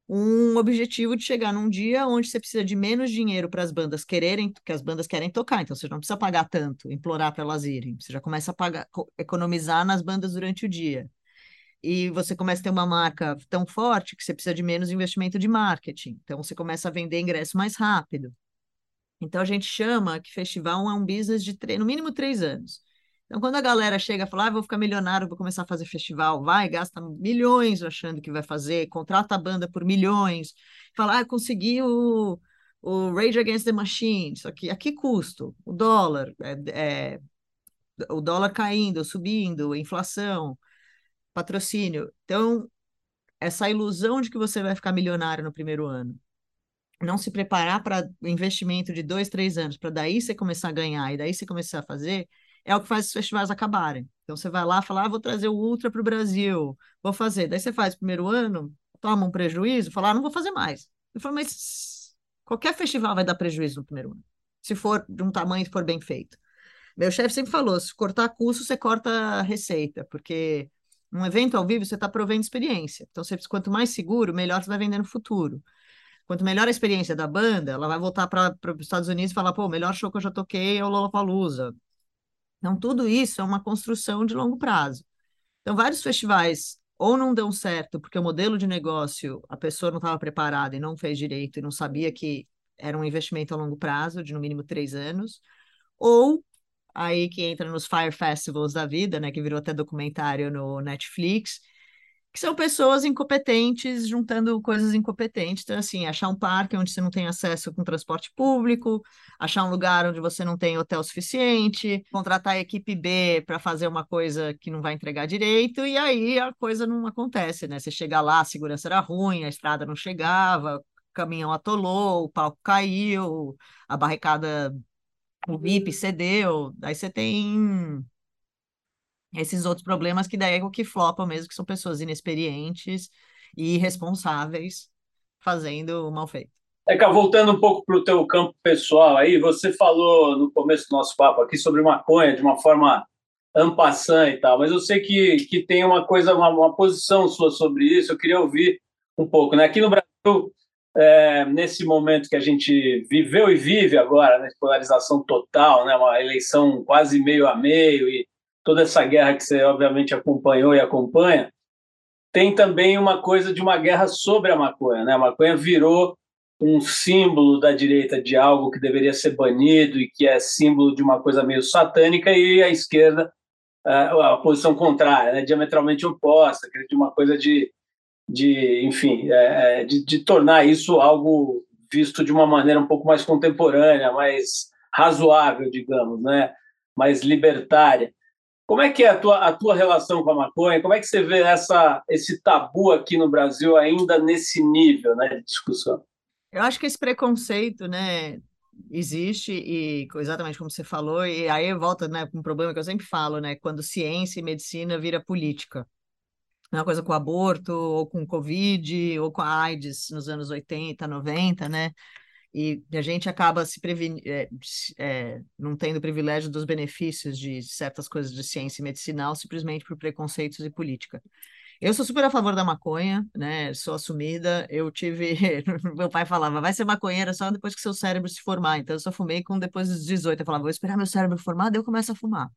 Um objetivo de chegar num dia onde você precisa de menos dinheiro para as bandas quererem, que as bandas querem tocar, então você não precisa pagar tanto, implorar para elas irem. Você já começa a pagar, economizar nas bandas durante o dia. E você começa a ter uma marca tão forte que você precisa de menos investimento de marketing. Então você começa a vender ingresso mais rápido. Então a gente chama que festival é um business de no mínimo três anos. Então, quando a galera chega e fala, ah, vou ficar milionário, vou começar a fazer festival, vai, gasta milhões achando que vai fazer, contrata a banda por milhões, fala, ah, consegui o, o Rage Against the Machine, só que a que custo? O dólar, é, é, o dólar caindo, subindo, inflação, patrocínio. Então, essa ilusão de que você vai ficar milionário no primeiro ano não se preparar para investimento de dois, três anos, para daí você começar a ganhar e daí você começar a fazer, é o que faz os festivais acabarem. Então você vai lá falar, ah, vou trazer o Ultra para o Brasil, vou fazer. Daí você faz o primeiro ano, toma um prejuízo, fala, ah, não vou fazer mais. Eu falo, mas qualquer festival vai dar prejuízo no primeiro ano, se for de um tamanho e for bem feito. Meu chefe sempre falou: se cortar custo, você corta receita, porque um evento ao vivo você está provendo experiência. Então, você, quanto mais seguro, melhor você vai vender no futuro. Quanto melhor a experiência da banda, ela vai voltar para os Estados Unidos e falar: pô, o melhor show que eu já toquei é o Lollapalooza. Então, tudo isso é uma construção de longo prazo. Então, vários festivais ou não dão certo porque o modelo de negócio a pessoa não estava preparada e não fez direito e não sabia que era um investimento a longo prazo, de no mínimo três anos, ou aí que entra nos Fire Festivals da vida, né, que virou até documentário no Netflix, que são pessoas incompetentes juntando coisas incompetentes. Então, assim, achar um parque onde você não tem acesso com transporte público, achar um lugar onde você não tem hotel suficiente, contratar a equipe B para fazer uma coisa que não vai entregar direito, e aí a coisa não acontece, né? Você chega lá, a segurança era ruim, a estrada não chegava, o caminhão atolou, o palco caiu, a barricada o VIP cedeu, aí você tem esses outros problemas que daí é o que flopam mesmo, que são pessoas inexperientes e irresponsáveis fazendo mal feito. É, que voltando um pouco para o teu campo pessoal aí, você falou no começo do nosso papo aqui sobre maconha de uma forma ampassã e tal, mas eu sei que, que tem uma coisa, uma, uma posição sua sobre isso, eu queria ouvir um pouco. Né? Aqui no Brasil, é, nesse momento que a gente viveu e vive agora, né, polarização total, né, uma eleição quase meio a meio e toda essa guerra que você obviamente acompanhou e acompanha, tem também uma coisa de uma guerra sobre a maconha. Né? A maconha virou um símbolo da direita de algo que deveria ser banido e que é símbolo de uma coisa meio satânica e a esquerda a posição contrária, né? diametralmente oposta, de uma coisa de de, enfim, é, é, de, de, tornar isso algo visto de uma maneira um pouco mais contemporânea, mais razoável, digamos, né? mais libertária. Como é que é a tua, a tua relação com a maconha? Como é que você vê essa, esse tabu aqui no Brasil ainda nesse nível né, de discussão? Eu acho que esse preconceito, né, existe e exatamente como você falou, e aí volta, né, um problema que eu sempre falo, né, quando ciência e medicina vira política uma coisa com o aborto, ou com o Covid, ou com a AIDS nos anos 80, 90, né? E a gente acaba se é, é, não tendo o privilégio dos benefícios de certas coisas de ciência medicinal, simplesmente por preconceitos e política. Eu sou super a favor da maconha, né? Sou assumida. Eu tive. [laughs] meu pai falava, vai ser maconheira só depois que seu cérebro se formar. Então, eu só fumei com depois dos 18. Eu falava, vou esperar meu cérebro formar, daí eu começo a fumar.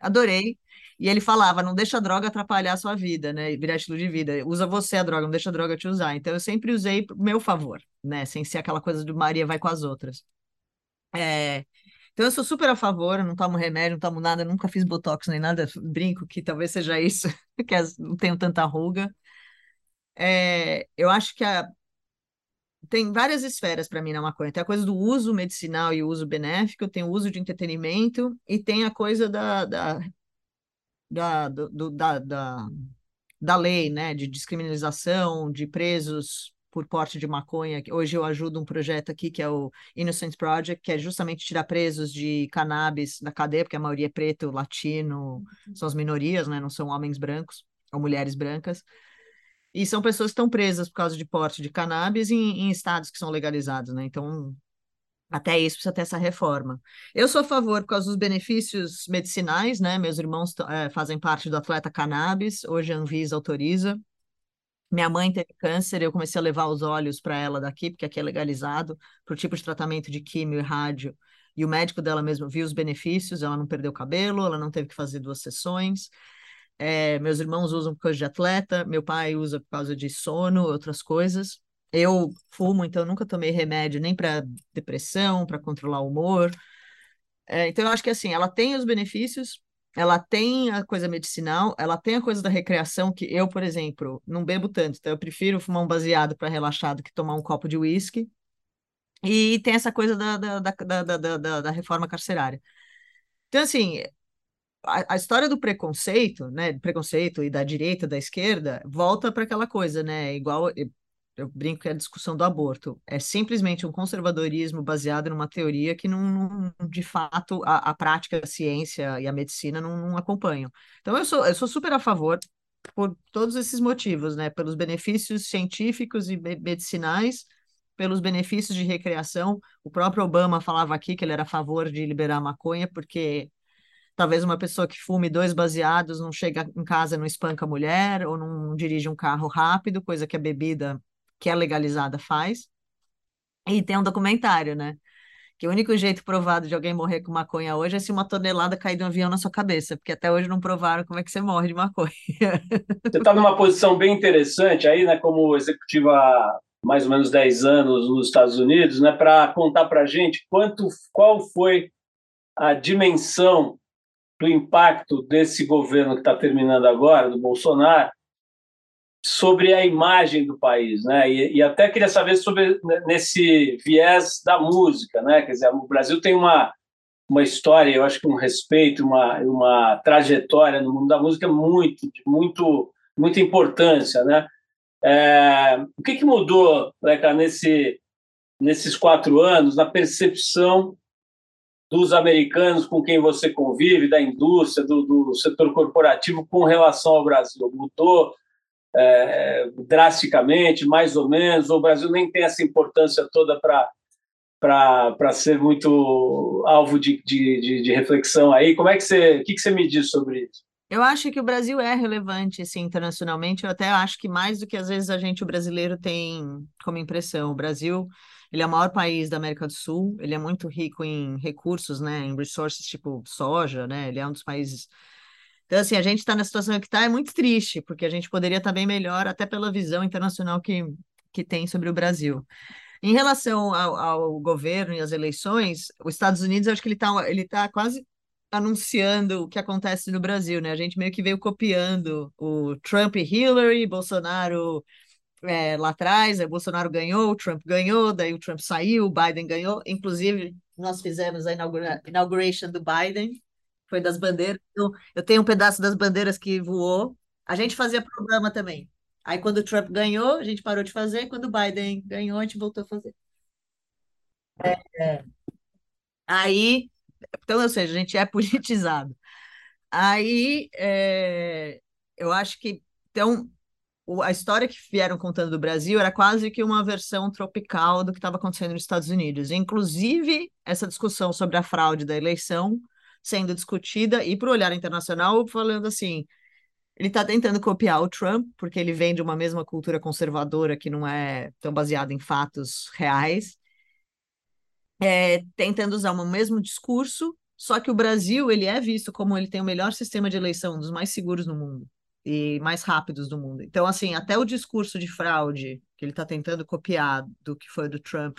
Adorei. E ele falava, não deixa a droga atrapalhar a sua vida, né? Virar estilo de vida. Usa você a droga, não deixa a droga te usar. Então eu sempre usei pro meu favor, né? Sem ser aquela coisa de Maria vai com as outras. É... Então eu sou super a favor, não tomo remédio, não tomo nada, nunca fiz botox nem nada, brinco que talvez seja isso, [laughs] que não tenho tanta ruga. É... Eu acho que a... tem várias esferas para mim na maconha. Tem a coisa do uso medicinal e o uso benéfico, tem o uso de entretenimento e tem a coisa da, da da, do, da, da, da lei, né, de descriminalização de presos por porte de maconha. Hoje eu ajudo um projeto aqui que é o Innocent Project, que é justamente tirar presos de cannabis da cadeia, porque a maioria é preto, latino, são as minorias, né, não são homens brancos ou mulheres brancas. E são pessoas que estão presas por causa de porte de cannabis em, em estados que são legalizados, né? Então, até isso precisa ter essa reforma. Eu sou a favor por causa dos benefícios medicinais, né? Meus irmãos é, fazem parte do Atleta Cannabis, hoje a Anvisa autoriza. Minha mãe teve câncer, eu comecei a levar os olhos para ela daqui, porque aqui é legalizado, para o tipo de tratamento de químio e rádio. E o médico dela mesmo viu os benefícios, ela não perdeu cabelo, ela não teve que fazer duas sessões. É, meus irmãos usam por causa de atleta, meu pai usa por causa de sono, outras coisas. Eu fumo, então nunca tomei remédio nem para depressão, para controlar o humor. É, então eu acho que assim, ela tem os benefícios, ela tem a coisa medicinal, ela tem a coisa da recreação, que eu, por exemplo, não bebo tanto, então eu prefiro fumar um baseado para relaxar do que tomar um copo de uísque. E tem essa coisa da, da, da, da, da, da reforma carcerária. Então, assim, a, a, história do preconceito, né, preconceito e da direita, da esquerda, volta para aquela coisa, né, igual eu brinco que é a discussão do aborto, é simplesmente um conservadorismo baseado numa teoria que não, não de fato, a, a, prática, a ciência e a medicina não, não acompanham. Então, eu sou, eu sou super a favor por todos esses motivos, né? Pelos benefícios científicos e medicinais, pelos benefícios de recreação. O próprio Obama falava aqui que ele era a favor de liberar maconha, porque talvez uma pessoa que fume dois baseados não chega em casa, não espanca a mulher, ou não dirige um carro rápido, coisa que a bebida que é legalizada faz. E tem um documentário, né? Que o único jeito provado de alguém morrer com maconha hoje é se uma tonelada cair de um avião na sua cabeça, porque até hoje não provaram como é que você morre de maconha. Você está numa posição bem interessante aí, né, como executiva há mais ou menos 10 anos nos Estados Unidos, né, para contar para a gente quanto, qual foi a dimensão do impacto desse governo que está terminando agora, do Bolsonaro, sobre a imagem do país, né? E, e, até queria saber sobre nesse viés da música, né? Quer dizer, o Brasil tem uma uma história, eu acho que um respeito, uma uma trajetória no mundo da música muito muito muita importância, né? É, o que, que mudou, Leca, nesse nesses quatro anos na percepção dos americanos com quem você convive, da indústria, do, do setor corporativo com relação ao Brasil? Mudou é, drasticamente, mais ou menos, ou o Brasil nem tem essa importância toda para para ser muito alvo de, de, de, reflexão aí. Como é que você, o que, que você me diz sobre isso? Eu acho que o Brasil é relevante assim, internacionalmente. Eu até acho que mais do que às vezes a gente, o brasileiro, tem como impressão. O Brasil ele é o maior país da América do Sul, ele é muito rico em recursos, né, em resources tipo soja, né, ele é um dos países então, assim, a gente está na situação que está, é muito triste, porque a gente poderia estar tá bem melhor, até pela visão internacional que, que tem sobre o Brasil. Em relação ao, ao governo e às eleições, os Estados Unidos, acho que ele está ele tá quase anunciando o que acontece no Brasil, né? A gente meio que veio copiando o Trump e Hillary, Bolsonaro é, lá atrás, o Bolsonaro ganhou, o Trump ganhou, daí o Trump saiu, o Biden ganhou. Inclusive, nós fizemos a inaugura inauguration do Biden, foi das bandeiras. Eu, eu tenho um pedaço das bandeiras que voou. A gente fazia programa também. Aí, quando o Trump ganhou, a gente parou de fazer. Quando o Biden ganhou, a gente voltou a fazer. É, é. Aí, então, ou seja, a gente é politizado. Aí, é, eu acho que, então, a história que vieram contando do Brasil era quase que uma versão tropical do que estava acontecendo nos Estados Unidos. Inclusive, essa discussão sobre a fraude da eleição sendo discutida e para o olhar internacional falando assim, ele está tentando copiar o Trump porque ele vem de uma mesma cultura conservadora que não é tão baseada em fatos reais, é, tentando usar o mesmo discurso, só que o Brasil ele é visto como ele tem o melhor sistema de eleição, um dos mais seguros no mundo e mais rápidos do mundo. Então, assim, até o discurso de fraude que ele está tentando copiar do que foi do Trump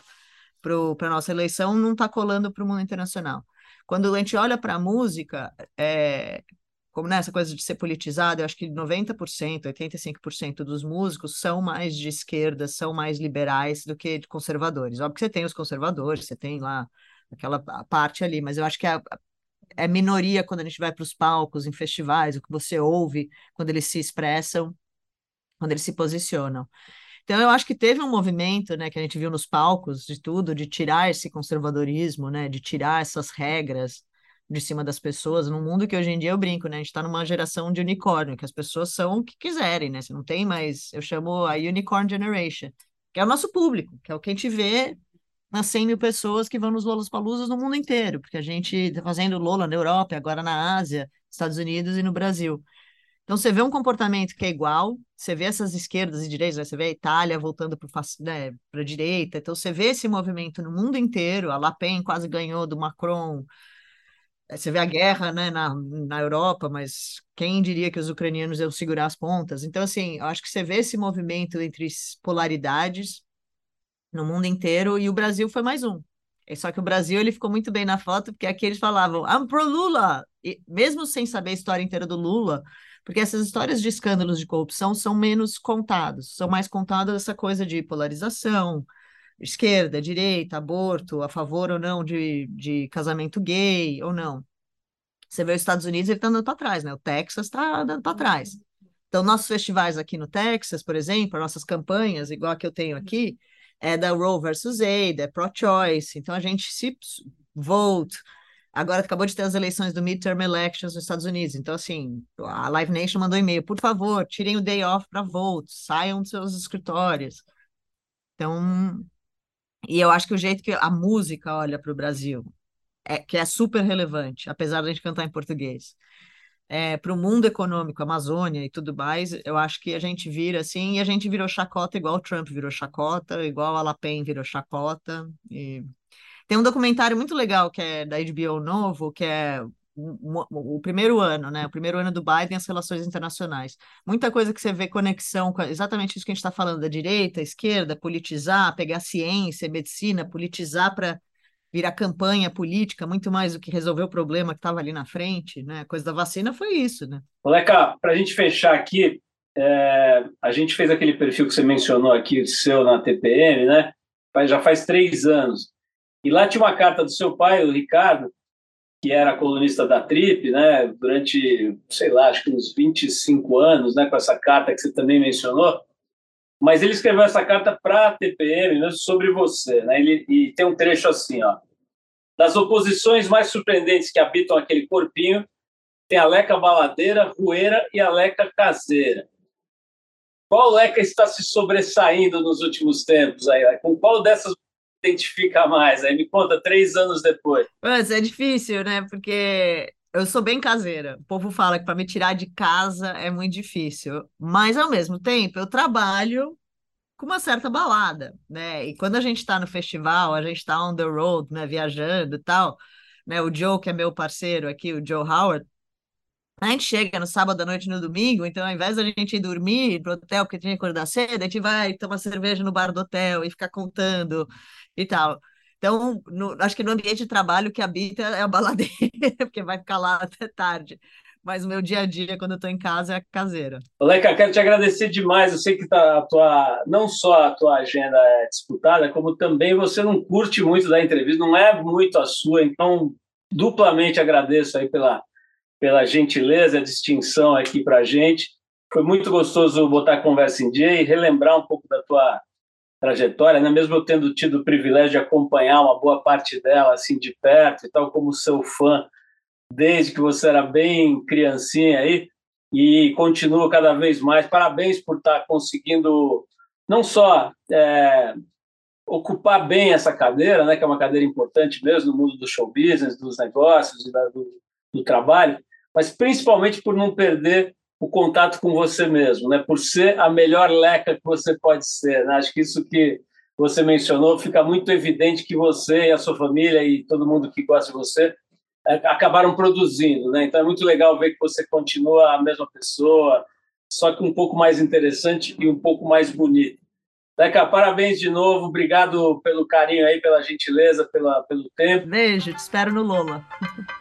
para a nossa eleição não está colando para o mundo internacional. Quando a gente olha para a música, é, como nessa coisa de ser politizado, eu acho que 90%, 85% dos músicos são mais de esquerda, são mais liberais do que conservadores. Óbvio que você tem os conservadores, você tem lá aquela parte ali, mas eu acho que é, é minoria quando a gente vai para os palcos, em festivais, o que você ouve quando eles se expressam, quando eles se posicionam. Então, eu acho que teve um movimento, né, que a gente viu nos palcos de tudo, de tirar esse conservadorismo, né, de tirar essas regras de cima das pessoas, num mundo que hoje em dia eu brinco, né, a gente está numa geração de unicórnio, que as pessoas são o que quiserem, né, você não tem mais, eu chamo a Unicorn Generation, que é o nosso público, que é o que a gente vê nas 100 mil pessoas que vão nos Lolas Palusas no mundo inteiro, porque a gente está fazendo Lola na Europa, agora na Ásia, Estados Unidos e no Brasil. Então, você vê um comportamento que é igual, você vê essas esquerdas e direitas, né? você vê a Itália voltando para né, a direita, então você vê esse movimento no mundo inteiro, a Le Pen quase ganhou do Macron, eh, você vê a guerra né, na, na Europa, mas quem diria que os ucranianos iam segurar as pontas? Então, assim, eu acho que você vê esse movimento entre polaridades no mundo inteiro, e o Brasil foi mais um. Só que o Brasil ele ficou muito bem na foto, porque aqui eles falavam, I'm pro Lula! E, mesmo sem saber a história inteira do Lula, porque essas histórias de escândalos de corrupção são menos contadas, são mais contadas essa coisa de polarização, esquerda, direita, aborto, a favor ou não de, de casamento gay ou não. Você vê os Estados Unidos, ele está andando para trás, né? O Texas está andando para trás. Então, nossos festivais aqui no Texas, por exemplo, nossas campanhas, igual a que eu tenho aqui, é da Roe versus Wade, é pro-choice. Então, a gente se vote. Agora acabou de ter as eleições do midterm elections nos Estados Unidos. Então, assim, a Live Nation mandou e-mail, por favor, tirem o day off para vote, saiam dos seus escritórios. Então, e eu acho que o jeito que a música olha para o Brasil, é, que é super relevante, apesar de a gente cantar em português, é, para o mundo econômico, Amazônia e tudo mais, eu acho que a gente vira assim, e a gente virou chacota igual o Trump virou chacota, igual a virou chacota. E... Tem um documentário muito legal que é da HBO novo, que é o, primeiro ano, né? O primeiro ano do Biden, as relações internacionais. Muita coisa que você vê conexão com exatamente isso que a gente está falando, da direita, esquerda, politizar, pegar ciência, medicina, politizar para virar campanha política, muito mais do que resolver o problema que estava ali na frente, né? A coisa da vacina foi isso, né? Moleca, para a gente fechar aqui, é, a gente fez aquele perfil que você mencionou aqui, seu na TPM, né? Já faz três anos. E lá tinha uma carta do seu pai, o Ricardo, que era colunista da Trip, né, durante, sei lá, acho que uns 25 anos, né, com essa carta que você também mencionou. Mas ele escreveu essa carta para a TPM mesmo sobre você, né? Ele, e tem um trecho assim, ó. Das oposições mais surpreendentes que habitam aquele corpinho, tem a Leca baladeira, rueira e a Leca caseira. Qual Leca está se sobressaindo nos últimos tempos? Aí? Com qual dessas identifica mais? Aí me conta três anos depois. Mas é difícil, né? Porque eu sou bem caseira. O povo fala que para me tirar de casa é muito difícil. Mas, ao mesmo tempo, eu trabalho com uma certa balada, né? E quando a gente está no festival, a gente está on the road, né? Viajando e tal, né? O Joe, que é meu parceiro aqui, o Joe Howard, a gente chega no sábado à noite no domingo, então ao invés da gente ir dormir pro hotel, porque tinha que acordar cedo, a gente vai tomar cerveja no bar do hotel e ficar contando e tal. Então, no, acho que no ambiente de trabalho que habita é a baladeira, [laughs] porque vai ficar lá até tarde. Mas o meu dia a dia, quando eu estou em casa, é caseira. Leca, quero te agradecer demais. Eu sei que tá a tua, não só a tua agenda é disputada, como também você não curte muito da entrevista, não é muito a sua, então duplamente agradeço aí pela, pela gentileza, a distinção aqui para a gente. Foi muito gostoso botar a conversa em dia e relembrar um pouco da tua trajetória, né? mesmo eu tendo tido o privilégio de acompanhar uma boa parte dela assim de perto e tal, como seu fã, desde que você era bem criancinha aí, e continua cada vez mais. Parabéns por estar conseguindo não só é, ocupar bem essa cadeira, né, que é uma cadeira importante mesmo no mundo do show business, dos negócios e do, do trabalho, mas principalmente por não perder o contato com você mesmo, né? Por ser a melhor leca que você pode ser. Né? Acho que isso que você mencionou fica muito evidente que você e a sua família e todo mundo que gosta de você é, acabaram produzindo, né? Então é muito legal ver que você continua a mesma pessoa, só que um pouco mais interessante e um pouco mais bonito. Leca, parabéns de novo, obrigado pelo carinho aí, pela gentileza, pela, pelo tempo. Beijo, te espero no Lola. [laughs]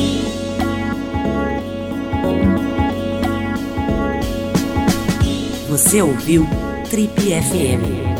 Você ouviu Trip FM.